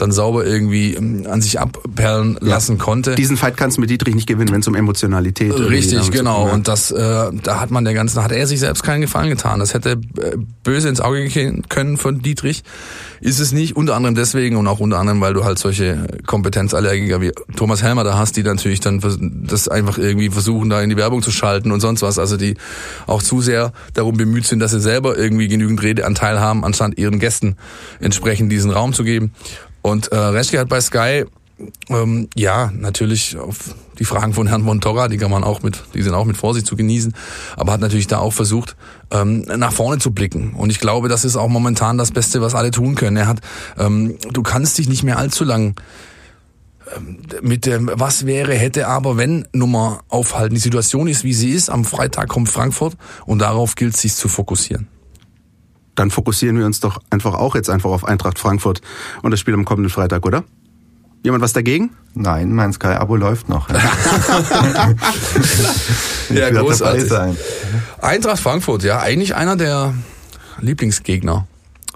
dann sauber irgendwie ähm, an sich abperlen lassen ja. konnte. Diesen Fight kannst du mit Dietrich nicht gewinnen, wenn es um Emotionalität geht. Richtig, genau. Und das, äh, da hat man der ganzen, hat er sich selbst keinen Gefallen getan. Das hätte äh, böse ins Auge gehen können von Dietrich. Ist es nicht, unter anderem deswegen und auch unter anderem, weil du halt solche Kompetenzallergiker wie Thomas Helmer da hast, die natürlich dann das einfach irgendwie versuchen, da in die Werbung zu schalten und sonst was. Also die auch zu sehr darum bemüht sind, dass sie selber irgendwie genügend Redeanteil haben, anstatt ihren Gästen entsprechend diesen Raum zu geben. Und äh, Reschke hat bei Sky Ähm, ja, natürlich auf die Fragen von Herrn Montorra, die kann man auch mit, die sind auch mit Vorsicht zu genießen, aber hat natürlich da auch versucht, ähm, nach vorne zu blicken. Und ich glaube, das ist auch momentan das Beste, was alle tun können. Er hat, ähm, du kannst dich nicht mehr allzu lang ähm, mit dem was wäre, hätte, aber wenn Nummer aufhalten. Die Situation ist, wie sie ist. Am Freitag kommt Frankfurt und darauf gilt es sich zu fokussieren. Dann fokussieren wir uns doch einfach auch jetzt einfach auf Eintracht Frankfurt und das Spiel am kommenden Freitag, oder? Jemand was dagegen? Nein, mein Sky-Abo läuft noch. ja, (laughs) großartig. Eintracht Frankfurt, ja, eigentlich einer der Lieblingsgegner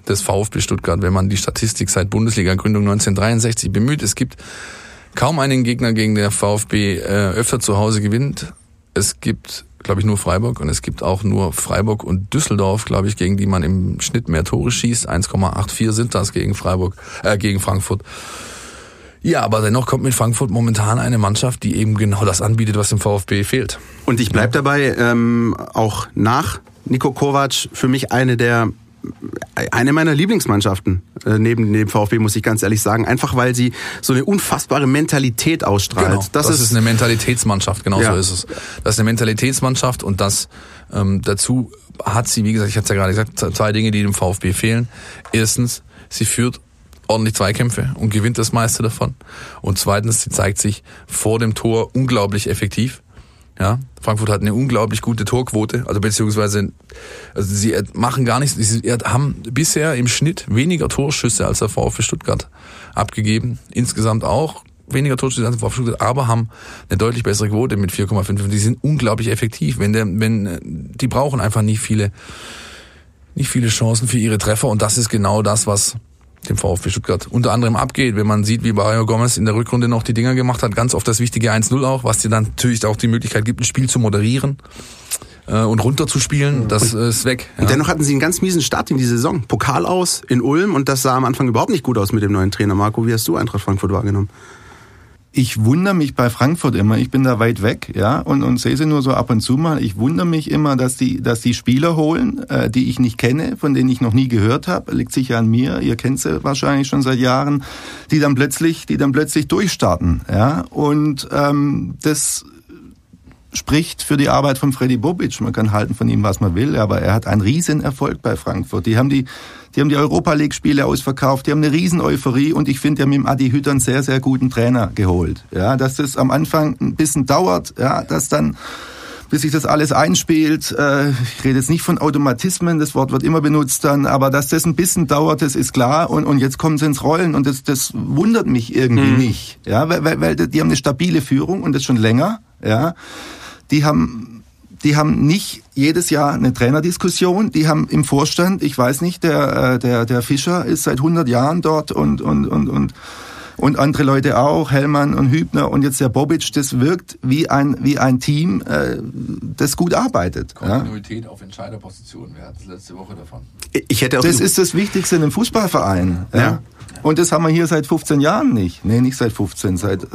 des VfB Stuttgart, wenn man die Statistik seit Bundesliga-Gründung 1963 bemüht. Es gibt kaum einen Gegner, gegen den VfB äh, öfter zu Hause gewinnt. Es gibt, glaube ich, nur Freiburg und es gibt auch nur Freiburg und Düsseldorf, glaube ich, gegen die man im Schnitt mehr Tore schießt. 1,84 sind das gegen Freiburg, äh, gegen Frankfurt. Ja, aber dennoch kommt mit Frankfurt momentan eine Mannschaft, die eben genau das anbietet, was dem VfB fehlt. Und ich bleib dabei, ähm, auch nach Nico Kovac für mich eine der eine meiner Lieblingsmannschaften äh, neben dem VfB muss ich ganz ehrlich sagen, einfach weil sie so eine unfassbare Mentalität ausstrahlt. Genau, das, das ist, ist, eine Mentalitätsmannschaft, genau ja. so ist es. Das ist eine Mentalitätsmannschaft und das ähm, dazu hat sie, wie gesagt, ich hatte es ja gerade gesagt, zwei Dinge, die dem VfB fehlen. Erstens, sie führt ordentlich Zweikämpfe und gewinnt das meiste davon. Und zweitens, sie zeigt sich vor dem Tor unglaublich effektiv. Ja, Frankfurt hat eine unglaublich gute Torquote, also beziehungsweise also sie machen gar nichts, sie haben bisher im Schnitt weniger Torschüsse als der VfB Stuttgart abgegeben, insgesamt auch weniger Torschüsse als der VfB Stuttgart, aber haben eine deutlich bessere Quote mit 4,5. Die sind unglaublich effektiv, wenn der wenn die brauchen einfach nicht viele nicht viele Chancen für ihre Treffer. Und das ist genau das, was dem VfB Stuttgart unter anderem abgeht. Wenn man sieht, wie Mario Gomez in der Rückrunde noch die Dinger gemacht hat, ganz oft das wichtige 1-0 auch, was dir dann natürlich auch die Möglichkeit gibt, ein Spiel zu moderieren äh, und runterzuspielen, das äh, ist weg. Ja. Und dennoch hatten sie einen ganz miesen Start in die Saison. Pokal aus in Ulm und das sah am Anfang überhaupt nicht gut aus mit dem neuen Trainer. Marco, wie hast du Eintracht Frankfurt wahrgenommen? Ich wundere mich bei Frankfurt immer, ich bin da weit weg, ja, und, und sehe sie nur so ab und zu mal. Ich wundere mich immer, dass die, dass die Spieler holen, äh, die ich nicht kenne, von denen ich noch nie gehört habe, liegt sicher an mir, ihr kennt sie wahrscheinlich schon seit Jahren, die dann plötzlich, die dann plötzlich durchstarten, ja, und ähm, das spricht für die Arbeit von Freddy Bobic. Man kann halten von ihm, was man will, aber er hat einen riesen Erfolg bei Frankfurt. Die haben die, die haben die Europa League Spiele ausverkauft, die haben eine riesen Euphorie und ich finde, die haben mit dem Adi Hütter einen sehr, sehr guten Trainer geholt. Ja, dass das am Anfang ein bisschen dauert, ja, dass dann bis sich das alles einspielt. Äh, ich rede jetzt nicht von Automatismen, das Wort wird immer benutzt dann, aber dass das ein bisschen dauert, das ist klar. Und, und jetzt kommen sie ins Rollen und das, das wundert mich irgendwie mhm. nicht. Ja, weil, weil, weil die haben eine stabile Führung und das schon länger. Ja, die haben die haben nicht jedes Jahr eine Trainerdiskussion. Die haben im Vorstand, ich weiß nicht, der, äh, der, der Fischer ist seit 100 Jahren dort und, und, und, und, und andere Leute auch, Hellmann und Hübner und jetzt der Bobic, das wirkt wie ein, wie ein Team, äh, das gut arbeitet. Kontinuität ja? auf Entscheiderpositionen, wir hatten es letzte Woche davon. Ich hätte auch das ist das Wichtigste in einem Fußballverein. Ja. ja. Und das haben wir hier seit 15 Jahren nicht. Nee, nicht seit 15, seit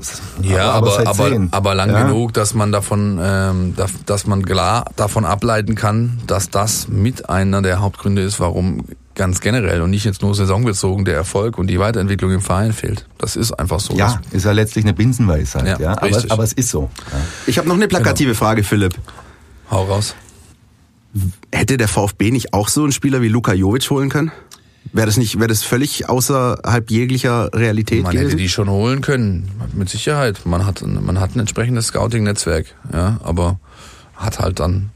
Ja, aber, aber, aber, aber, aber lang ja. genug, dass man davon, ähm, dass man klar davon ableiten kann, dass das mit einer der Hauptgründe ist, warum ganz generell und nicht jetzt nur saisonbezogen der Erfolg und die Weiterentwicklung im Verein fehlt. Das ist einfach so. Ja, ist ja letztlich eine Binsenweisheit. Ja, ja. Aber, aber, es ist so. Ja. Ich habe noch eine plakative genau. Frage, Philipp. Hau raus. Hätte der VfB nicht auch so einen Spieler wie Luka Jovic holen können? Wäre das nicht, wäre das völlig außerhalb jeglicher Realität Man gewesen? hätte die schon holen können, mit Sicherheit. Man hat, man hat ein entsprechendes Scouting-Netzwerk, ja, aber hat halt dann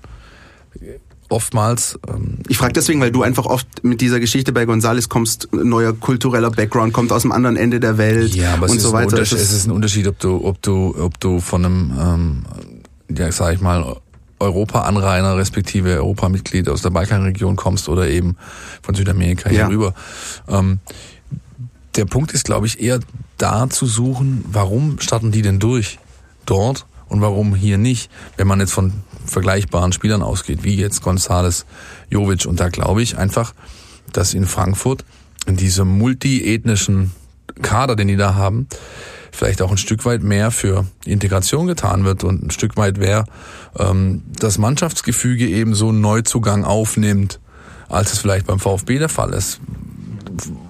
oftmals. Ähm, ich frage deswegen, weil du einfach oft mit dieser Geschichte bei Gonzales kommst, neuer kultureller Background, kommt aus dem anderen Ende der Welt ja, aber und so weiter. Es ist ein Unterschied, ob du, ob du, ob du von einem, ähm, ja, sag ich mal, Europa-Anrainer respektive Europamitglied aus der Balkanregion kommst oder eben von Südamerika hier ja. rüber. Ähm, der Punkt ist, glaube ich, eher da zu suchen, warum starten die denn durch dort und warum hier nicht, wenn man jetzt von vergleichbaren Spielern ausgeht, wie jetzt Gonzales, Jovic. Und da glaube ich einfach, dass in Frankfurt in diesem multiethnischen Kader, den die da haben, vielleicht auch ein Stück weit mehr für Integration getan wird und ein Stück weit mehr ähm, das Mannschaftsgefüge eben so einen Neuzugang aufnimmt, als es vielleicht beim VfB der Fall ist.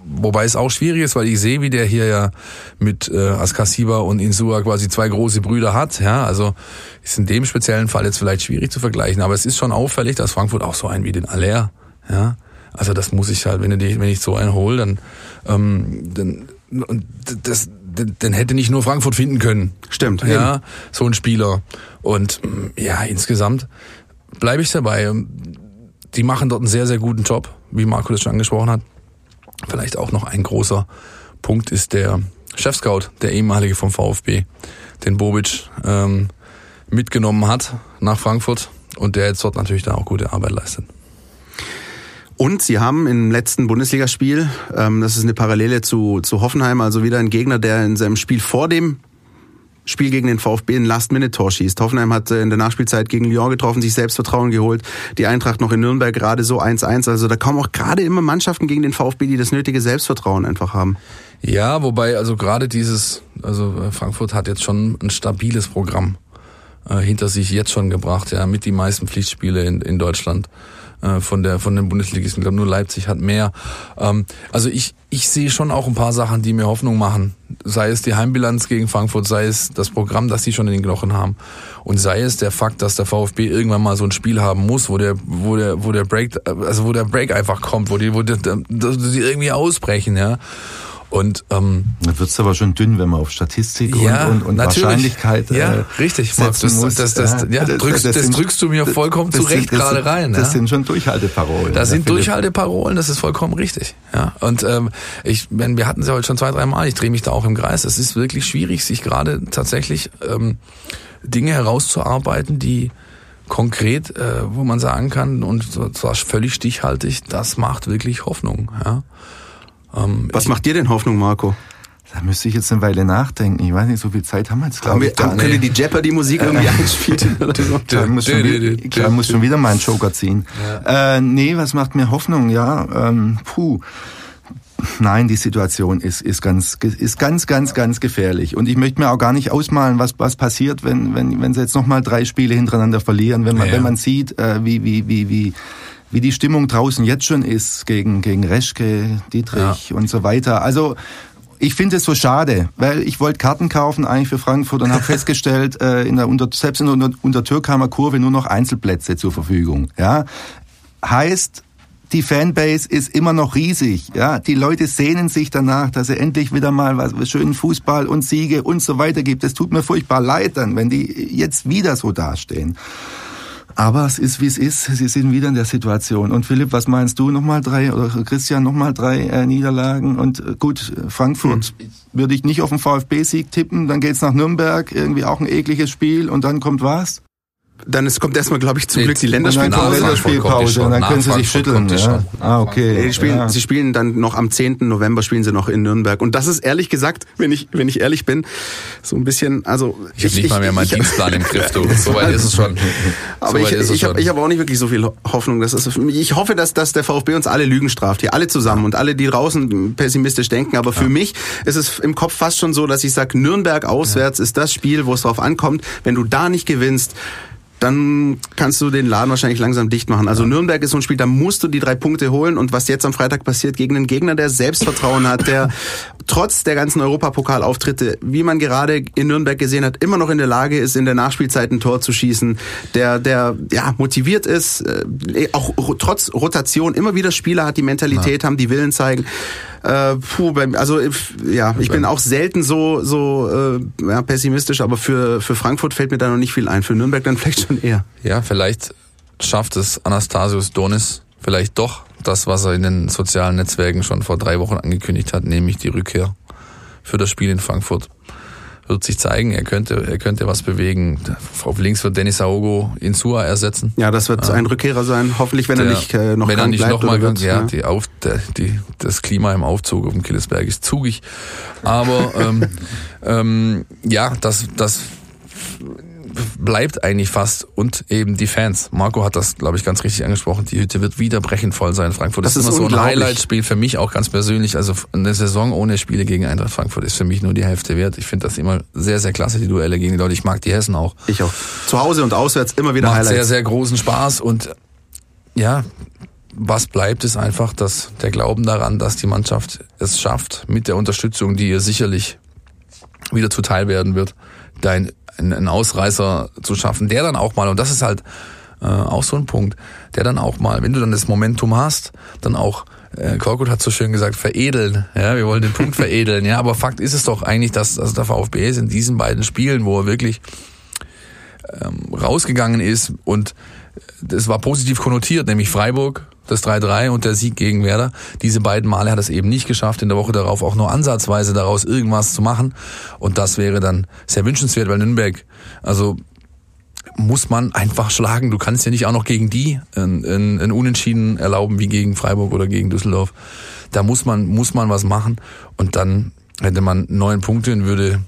wobei es auch schwierig ist, weil ich sehe, wie der hier ja mit äh, Askasiba und Insua quasi zwei große Brüder hat. Ja, also ist in dem speziellen Fall jetzt vielleicht schwierig zu vergleichen, aber es ist schon auffällig, dass Frankfurt auch so einen wie den Aller, ja, also das muss ich halt, wenn, du, wenn ich so einen hole, dann, ähm, dann und das, den hätte nicht nur Frankfurt finden können. Stimmt. Ja, eben. so ein Spieler. Und ja, insgesamt bleibe ich dabei. Die machen dort einen sehr, sehr guten Job, wie Marco das schon angesprochen hat. Vielleicht auch noch ein großer Punkt ist der Chefscout, der ehemalige vom VfB, den Bobic ähm, mitgenommen hat nach Frankfurt und der jetzt dort natürlich da auch gute Arbeit leistet. Und sie haben im letzten Bundesligaspiel, ähm, das ist eine Parallele zu, zu Hoffenheim, also wieder ein Gegner, der in seinem Spiel vor dem Spiel gegen den VfB ein Last-Minute-Tor schießt. Hoffenheim hat äh, in der Nachspielzeit gegen Lyon getroffen, sich Selbstvertrauen geholt. Die Eintracht noch in Nürnberg gerade so 1-1. Also da kommen auch gerade immer Mannschaften gegen den VfB, die das nötige Selbstvertrauen einfach haben. Ja, wobei also gerade dieses, also äh, Frankfurt hat jetzt schon ein stabiles Programm äh, hinter sich jetzt schon gebracht, ja, mit die meisten Pflichtspiele in, in Deutschland. Äh, von der von den Bundesligisten. Ich glaube, nur Leipzig hat mehr. Ähm, also ich ich sehe schon auch ein paar Sachen, die mir Hoffnung machen. Sei es die Heimbilanz gegen Frankfurt, sei es das Programm, das die schon in den Knochen haben, und sei es der Fakt, dass der VfB irgendwann mal so ein Spiel haben muss, wo der wo der wo der Break also wo der Break einfach kommt, wo die wo die, die irgendwie ausbrechen, ja. Und ähm, da wird's aber schon dünn, wenn man auf Statistik ja, und, und, und Wahrscheinlichkeit äh, ja, richtig, das, muss. Das, das, ja, drückst, das, sind, drückst du mir vollkommen zurecht gerade rein. Das ja. sind schon Durchhalteparolen. Das sind Durchhalteparolen, das ist vollkommen richtig. Ja, und ähm, ich, wenn wir hatten sie heute schon zwei, drei Mal. Ich drehe mich da auch im Kreis. Es ist wirklich schwierig, sich gerade tatsächlich ähm, Dinge herauszuarbeiten, die konkret, äh, wo man sagen kann und zwar völlig stichhaltig, das macht wirklich Hoffnung. Ja. Ähm, Was macht dir denn Hoffnung, Marco? Da müsste ich jetzt eine Weile nachdenken. Ich weiß nicht, so viel Zeit haben wir jetzt, glaube ich. Haben, können die Jeopardy-Musik irgendwie (laughs) einspielen? ich muss, schon wieder, muss schon wieder meinen Joker ziehen. Ja. Äh, nee, was macht mir Hoffnung? Ja, ähm, puh. Nein, die Situation ist, ist ganz, ist ganz, ganz, ganz gefährlich. Und ich möchte mir auch gar nicht ausmalen, was, was passiert, wenn, wenn, wenn sie jetzt nochmal drei Spiele hintereinander verlieren, wenn man, ja. wenn man sieht, äh, wie, wie, wie, wie, wie die Stimmung draußen jetzt schon ist gegen, gegen Reschke, Dietrich ja. und so weiter. Also ich finde es so schade, weil ich wollte Karten kaufen eigentlich für Frankfurt und habe (laughs) festgestellt, äh, in der unter, selbst in der Untertürkheimer Kurve nur noch Einzelplätze zur Verfügung. Ja, heißt die Fanbase ist immer noch riesig. Ja, die Leute sehnen sich danach, dass er endlich wieder mal was, was schönen Fußball und Siege und so weiter gibt. Es tut mir furchtbar leid dann, wenn die jetzt wieder so dastehen. Aber es ist, wie es ist. Sie sind wieder in der Situation. Und Philipp, was meinst du? Nochmal drei, oder Christian, nochmal drei äh, Niederlagen. Und äh, gut, Frankfurt hm. würde ich nicht auf den VfB-Sieg tippen. Dann geht's nach Nürnberg, irgendwie auch ein ekliges Spiel. Und dann kommt was? Dann es kommt erstmal, glaube ich, zum nee, Glück die Länderspielpause. Länderspielpause und dann können sie sich schütteln. Ja? Ah, okay. Sie spielen, ja. sie spielen dann noch am 10. November spielen sie noch in Nürnberg. Und das ist ehrlich gesagt, wenn ich, wenn ich ehrlich bin, so ein bisschen, also. Ich, ich habe nicht mal mehr meinen Dienstplan im Griff, du. (laughs) So weit ist es schon. Aber so ich, ich habe ich hab auch nicht wirklich so viel Hoffnung. Dass es, ich hoffe, dass, dass der VfB uns alle Lügen straft. Hier alle zusammen und alle, die draußen pessimistisch denken. Aber für ja. mich ist es im Kopf fast schon so, dass ich sage, Nürnberg auswärts ist das Spiel, wo es drauf ankommt. Wenn du da nicht gewinnst, dann kannst du den Laden wahrscheinlich langsam dicht machen. Also ja. Nürnberg ist so ein Spiel, da musst du die drei Punkte holen und was jetzt am Freitag passiert gegen einen Gegner, der Selbstvertrauen hat, der (laughs) trotz der ganzen Europapokalauftritte, wie man gerade in Nürnberg gesehen hat, immer noch in der Lage ist, in der Nachspielzeit ein Tor zu schießen, der, der ja motiviert ist, äh, auch trotz Rotation immer wieder Spieler hat, die Mentalität ja. haben, die Willen zeigen. Äh, puh, also ja, ich bin auch selten so so äh, ja, pessimistisch, aber für für Frankfurt fällt mir da noch nicht viel ein. Für Nürnberg dann (laughs) vielleicht schon eher. Ja, vielleicht schafft es Anastasius Donis vielleicht doch das, was er in den sozialen Netzwerken schon vor drei Wochen angekündigt hat, nämlich die Rückkehr für das Spiel in Frankfurt wird sich zeigen, er könnte, er könnte was bewegen. Auf links wird Dennis Aogo Insua ersetzen. Ja, das wird ja. ein Rückkehrer sein. Hoffentlich, wenn der, er nicht äh, noch wenn er nicht noch mal wird, ja, ja. Die Auf, der, die, das Klima im Aufzug auf dem Killesberg ist zugig. Aber ähm, (laughs) ähm, ja, das, das bleibt eigentlich fast und eben die Fans. Marco hat das, glaube ich, ganz richtig angesprochen. Die Hütte wird wieder brechend voll sein. Frankfurt das, das ist immer so ein Highlight-Spiel für mich auch ganz persönlich. Also eine Saison ohne Spiele gegen Eintracht Frankfurt ist für mich nur die Hälfte wert. Ich finde das immer sehr, sehr klasse, die Duelle gegen die Leute. Ich mag die Hessen auch. Ich auch. Zu Hause und auswärts immer wieder Macht Highlights. sehr, sehr großen Spaß und ja, was bleibt, ist einfach, dass der Glauben daran, dass die Mannschaft es schafft, mit der Unterstützung, die ihr sicherlich wieder zuteil werden wird, da ein, einen Ausreißer zu schaffen, der dann auch mal, und das ist halt äh, auch so ein Punkt, der dann auch mal, wenn du dann das Momentum hast, dann auch äh, Korkut hat so schön gesagt, veredeln. Ja, wir wollen den Punkt (laughs) veredeln. Ja, aber Fakt ist es doch eigentlich, dass, dass der VfB ist in diesen beiden Spielen, wo er wirklich ähm, rausgegangen ist und das war positiv konnotiert, nämlich Freiburg, das 3-3 und der Sieg gegen Werder. Diese beiden Male hat es eben nicht geschafft, in der Woche darauf auch nur ansatzweise daraus irgendwas zu machen. Und das wäre dann sehr wünschenswert, weil Nürnberg, also muss man einfach schlagen. Du kannst ja nicht auch noch gegen die ein, Unentschieden erlauben wie gegen Freiburg oder gegen Düsseldorf. Da muss man, muss man was machen. Und dann hätte man neun Punkte und würde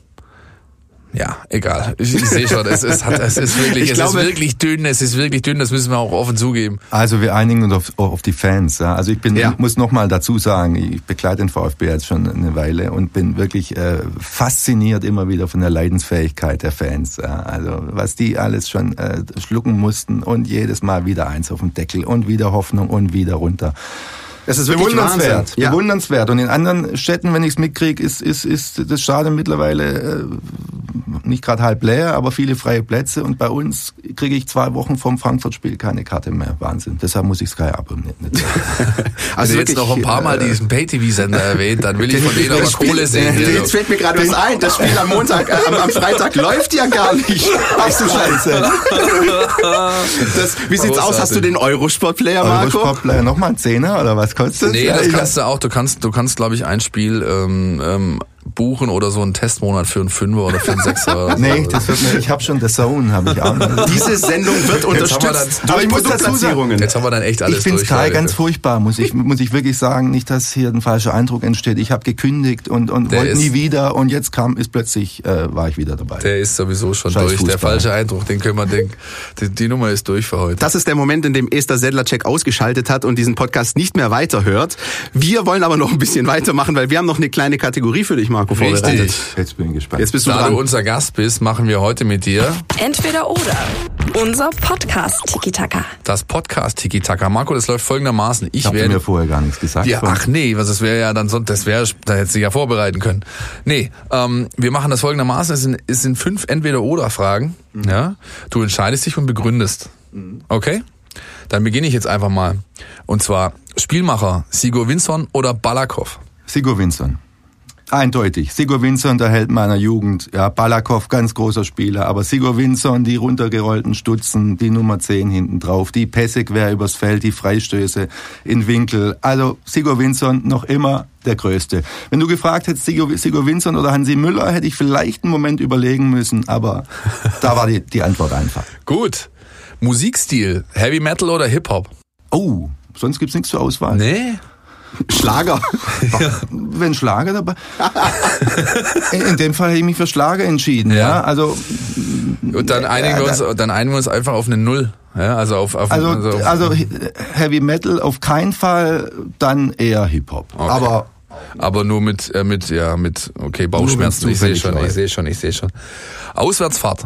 ja, egal. Ich, ich sehe schon, es ist, es ist (laughs) wirklich, es glaube, ist wirklich dünn, es ist wirklich dünn, das müssen wir auch offen zugeben. Also wir einigen uns auf, auf die Fans. Ja. Also ich bin, ja. muss noch mal dazu sagen, ich begleite den VfB jetzt schon eine Weile und bin wirklich äh, fasziniert immer wieder von der Leidensfähigkeit der Fans. Ja. Also was die alles schon äh, schlucken mussten und jedes Mal wieder eins auf dem Deckel und wieder Hoffnung und wieder runter. Das ist wirklich bewundernswert. Ja. Bewundernswert. Und in anderen Städten, wenn ich es mitkriege, ist, ist, ist das Stadion mittlerweile äh, nicht gerade halb leer, aber viele freie Plätze. Und bei uns kriege ich zwei Wochen vom Frankfurt-Spiel keine Karte mehr. Wahnsinn. Deshalb muss ich Sky abonnieren. (laughs) also Wenn jetzt noch ein paar Mal äh, diesen Pay-TV-Sender erwähnt, dann will ich von denen aber Kohle sehen. Jetzt fällt mir gerade was ein. Das Spiel am Montag, äh, am, am, Freitag läuft ja gar nicht. Ach du Scheiße. (laughs) Das, wie sieht's Großartig. aus? Hast du den Eurosport-Player, Marco? Eurosport-Player nochmal ein Zehner oder was? Kostet Nee, das kannst du auch. Du kannst, du kannst, glaube ich, ein Spiel ähm, ähm, buchen oder so einen Testmonat für einen Fünfer oder für einen Sechser. Oder (laughs) nee, das wird nicht. Ich habe schon The Zone, habe ich auch. Diese Sendung wird unterstützt dann, aber ich muss sagen, Jetzt haben wir dann echt alles Ich finde Sky ganz furchtbar, muss ich, muss ich wirklich sagen. Nicht, dass hier ein falscher Eindruck entsteht. Ich habe gekündigt und, und wollte nie wieder und jetzt kam, ist plötzlich, äh, war ich wieder dabei. Der ist sowieso schon Scheiß durch. Fußball. Der falsche Eindruck, den können wir denken. Die, die, Nummer ist durch für heute. Das ist der Moment, in dem Esther Sedlacek ausgeschaltet hat und diesen Podcast nicht mehr weiterhört. Wir wollen aber noch ein bisschen weitermachen, weil wir haben noch eine kleine Kategorie für dich, Marco, Richtig. vorbereitet. Jetzt bin ich gespannt. Jetzt bist du da dran. du unser Gast bist, machen wir heute mit dir Entweder oder. Unser Podcast Tiki Taka. Das Podcast Tiki Taka. Marco, das läuft folgendermaßen. Ich, ich werde mir vorher gar nichts gesagt. Ja, ach nee, was das wäre ja dann so, das wäre, da hätte ich ja vorbereiten können. Nee, ähm, wir machen das folgendermaßen. Es sind, es sind fünf Entweder oder Fragen. Mhm. Ja, du entscheidest dich und begründest. Mhm. Okay? Dann beginne ich jetzt einfach mal. Und zwar Spielmacher Sigur Winson oder Balakov? Sigur Winson. Eindeutig. Sigur Winson, der Held meiner Jugend. Ja, Balakov, ganz großer Spieler. Aber Sigur Winson, die runtergerollten Stutzen, die Nummer 10 hinten drauf, die Pässe quer übers Feld, die Freistöße in Winkel. Also Sigur Winson noch immer der Größte. Wenn du gefragt hättest, Sigur, Sigur Winson oder Hansi Müller, hätte ich vielleicht einen Moment überlegen müssen. Aber (laughs) da war die, die Antwort einfach. Gut. Musikstil, Heavy Metal oder Hip-Hop? Oh, sonst gibt's nichts zur Auswahl. Nee. Schlager. (laughs) Ja. Wenn Schlager dabei. In dem Fall hätte ich mich für Schlager entschieden. Ja. ja. Also. Und dann einigen wir uns, dann einigen wir uns einfach auf eine Null. Ja, also auf, auf also, also, also Heavy Metal auf keinen Fall, dann eher Hip Hop. Okay. Aber aber nur mit äh, mit ja mit okay Bauchschmerzen. Ich sehe schon, ich sehe schon, ich sehe schon. Auswärtsfahrt.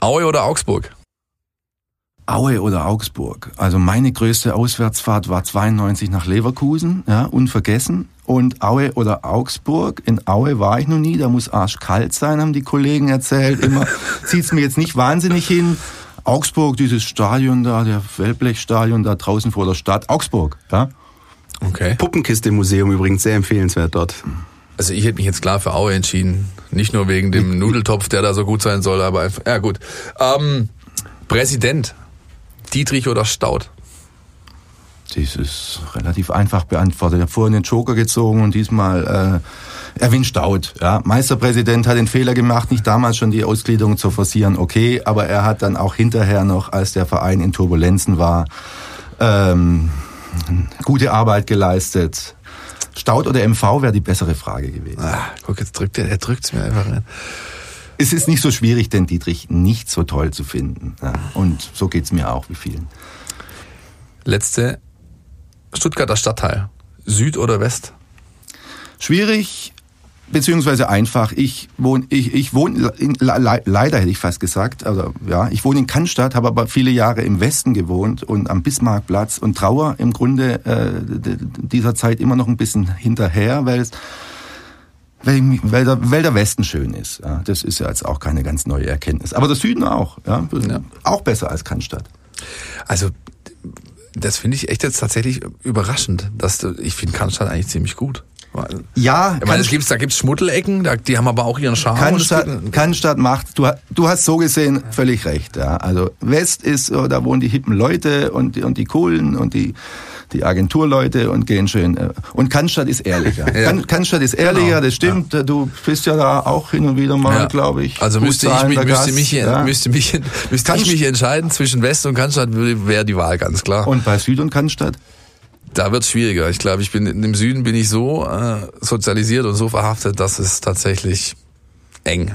Aue oder Augsburg? Aue oder Augsburg. Also meine größte Auswärtsfahrt war 92 nach Leverkusen, ja, unvergessen. Und Aue oder Augsburg. In Aue war ich noch nie, da muss arschkalt sein, haben die Kollegen erzählt. Immer (laughs) zieht's mir jetzt nicht wahnsinnig hin. Augsburg, dieses Stadion da, der Wellblechstadion da draußen vor der Stadt. Augsburg, ja. Okay. Puppenkiste im Museum übrigens sehr empfehlenswert dort. Also ich hätte mich jetzt klar für Aue entschieden. Nicht nur wegen dem Nudeltopf, der da so gut sein soll, aber einfach, ja gut. Ähm, Präsident, Dietrich oder Staud? Das ist relativ einfach beantwortet. Ich habe vorhin den Joker gezogen und diesmal äh, Erwin Staud. Ja. Meisterpräsident hat den Fehler gemacht, nicht damals schon die Ausgliederung zu forcieren, okay, aber er hat dann auch hinterher noch, als der Verein in Turbulenzen war, ähm, gute Arbeit geleistet. Staud oder MV wäre die bessere Frage gewesen. Ah, guck, jetzt drückt er, er drückt's mir einfach rein es ist nicht so schwierig, den Dietrich nicht so toll zu finden. Ja. Und so geht es mir auch wie vielen. Letzte Stuttgarter Stadtteil. Süd oder West? Schwierig. beziehungsweise einfach. Ich wohne, ich, ich wohne, in, le, leider hätte ich fast gesagt, also ja, ich wohne in Cannstatt, habe aber viele Jahre im Westen gewohnt und am Bismarckplatz und trauer im Grunde äh, dieser Zeit immer noch ein bisschen hinterher, weil es weil, weil, der, weil der Westen schön ist. Ja, das ist ja jetzt auch keine ganz neue Erkenntnis. Aber der Süden auch. Ja, ja. Auch besser als Cannstatt. Also das finde ich echt jetzt tatsächlich überraschend. Dass du, ich finde Cannstatt eigentlich ziemlich gut. Ja, ich meine, es gibt's, da gibt's Schmuddelecken, da, die haben aber auch ihren Charme. Cannstatt, Cannstatt macht, du, du hast so gesehen völlig recht. Ja. Also West ist, da wohnen die hippen Leute und, und die coolen und die die Agenturleute und gehen schön. Äh, und Cannstatt ist ehrlicher. (laughs) ja. Cannstatt ist ehrlicher, genau. das stimmt. Ja. Du bist ja da auch hin und wieder mal, ja. glaube ich. Also müsste ich, mich, müsste, mich, ja. müsste, mich, müsste ich mich entscheiden zwischen West und Cannstatt, wäre die Wahl ganz klar. Und bei Süd und Cannstatt? Da wird es schwieriger. Ich glaube, ich bin im Süden bin ich so äh, sozialisiert und so verhaftet, dass es tatsächlich eng.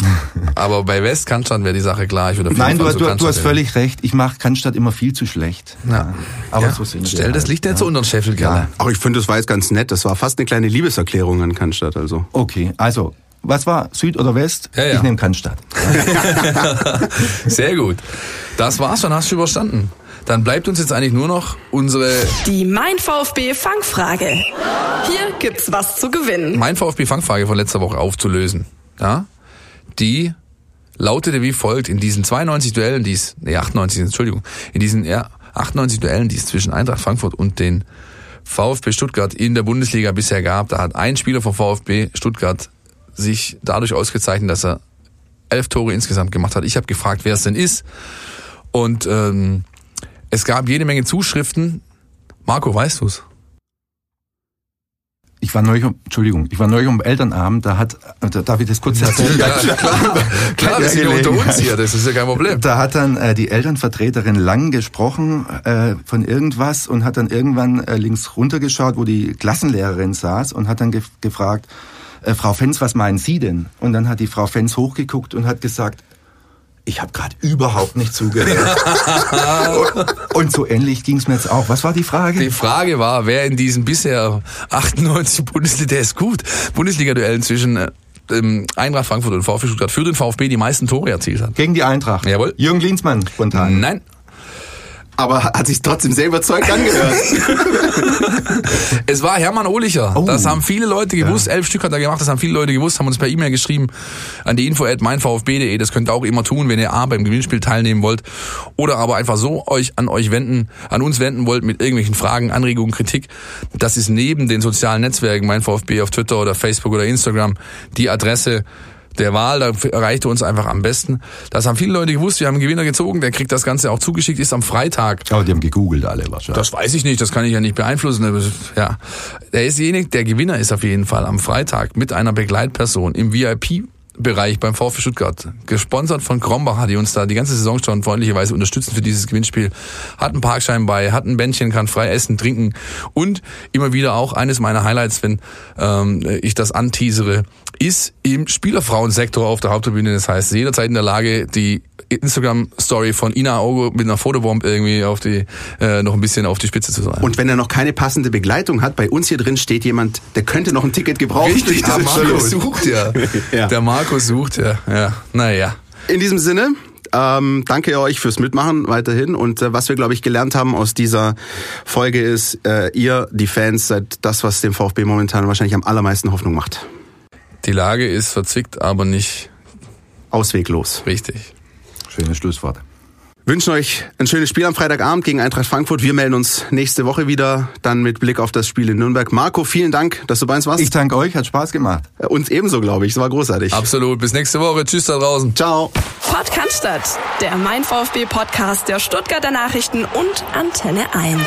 (laughs) Aber bei West Cannstatt wäre die Sache klar. Ich würde Nein, du, du, du hast völlig recht. Ich mache Cannstatt immer viel zu schlecht. Ja. Aber ja. so sind Stell das Licht nicht so unter den Scheffel, ja. Auch ich finde, das war jetzt ganz nett. Das war fast eine kleine Liebeserklärung an Cannstatt. Also. Okay, also was war Süd oder West? Ja, ja. Ich nehme Cannstatt. (laughs) Sehr gut. Das war's schon, hast du überstanden. Dann bleibt uns jetzt eigentlich nur noch unsere... Die Mein VfB Fangfrage. Hier gibt's was zu gewinnen. Mein VfB Fangfrage von letzter Woche aufzulösen. Ja? Die lautete wie folgt in diesen 92 Duellen, die es, nee, 98, Entschuldigung, in diesen ja, 98 Duellen, die es zwischen Eintracht Frankfurt und den VfB Stuttgart in der Bundesliga bisher gab, da hat ein Spieler vom VfB Stuttgart sich dadurch ausgezeichnet, dass er elf Tore insgesamt gemacht hat. Ich habe gefragt, wer es denn ist. Und ähm, es gab jede Menge Zuschriften. Marco, weißt du's? Ich war neulich, Entschuldigung, ich war neulich um Elternabend, da hat, da, darf ich das kurz erzählen? Ja, (laughs) klar, klar, wir sind ja unter uns hier, das ist ja kein Problem. Da hat dann äh, die Elternvertreterin lang gesprochen äh, von irgendwas und hat dann irgendwann äh, links runtergeschaut, wo die Klassenlehrerin saß und hat dann ge gefragt, äh, Frau Fenz, was meinen Sie denn? Und dann hat die Frau Fenz hochgeguckt und hat gesagt, ich habe gerade überhaupt nicht zugehört. (laughs) und so ähnlich ging es mir jetzt auch. Was war die Frage? Die Frage war, wer in diesen bisher 98 Bundesliga, der ist gut, Bundesliga-Duellen zwischen äh, Eintracht Frankfurt und VfB Stuttgart für den VfB die meisten Tore erzielt hat. Gegen die Eintracht? Jawohl. Jürgen Klinsmann spontan? Nein aber hat sich trotzdem sehr überzeugt angehört. (laughs) es war Hermann Ohlicher. Oh. Das haben viele Leute gewusst. Ja. Elf Stück hat er gemacht. Das haben viele Leute gewusst. Haben uns per E-Mail geschrieben an die info at meinvfb.de. Das könnt ihr auch immer tun, wenn ihr A beim Gewinnspiel teilnehmen wollt oder aber einfach so euch an euch wenden, an uns wenden wollt mit irgendwelchen Fragen, Anregungen, Kritik. Das ist neben den sozialen Netzwerken, mein VfB auf Twitter oder Facebook oder Instagram, die Adresse der Wahl, da erreichte uns einfach am besten. Das haben viele Leute gewusst, wir haben einen Gewinner gezogen, der kriegt das Ganze auch zugeschickt, ist am Freitag. Aber die haben gegoogelt alle wahrscheinlich. Das weiß ich nicht, das kann ich ja nicht beeinflussen. Ja, der ist derjenige, der Gewinner ist auf jeden Fall am Freitag mit einer Begleitperson im VIP Bereich beim VfB Stuttgart. Gesponsert von Krombach, die uns da die ganze Saison schon freundlicherweise unterstützen für dieses Gewinnspiel. Hat einen Parkschein bei, hat ein Bändchen, kann frei essen, trinken und immer wieder auch eines meiner Highlights, wenn ähm, ich das anteasere, ist im Spielerfrauensektor auf der Haupttribüne. Das heißt, jederzeit in der Lage, die Instagram-Story von Ina Augo mit einer Fotobomb irgendwie auf die, äh, noch ein bisschen auf die Spitze zu sein. Und wenn er noch keine passende Begleitung hat, bei uns hier drin steht jemand, der könnte noch ein Ticket gebrauchen. Richtig, der Marco sucht ja. (laughs) ja. Der Marco sucht ja. ja. Naja. In diesem Sinne, ähm, danke euch fürs Mitmachen weiterhin. Und äh, was wir, glaube ich, gelernt haben aus dieser Folge ist, äh, ihr, die Fans, seid das, was dem VfB momentan wahrscheinlich am allermeisten Hoffnung macht. Die Lage ist verzwickt, aber nicht ausweglos. Richtig. Schönes Schlusswort. Wünschen euch ein schönes Spiel am Freitagabend gegen Eintracht Frankfurt. Wir melden uns nächste Woche wieder, dann mit Blick auf das Spiel in Nürnberg. Marco, vielen Dank, dass du bei uns warst. Ich danke euch, hat Spaß gemacht. Äh, uns ebenso, glaube ich. Es war großartig. Absolut. Bis nächste Woche. Tschüss da draußen. Ciao. Cannstatt, der Mein VfB Podcast der Stuttgarter Nachrichten und Antenne 1.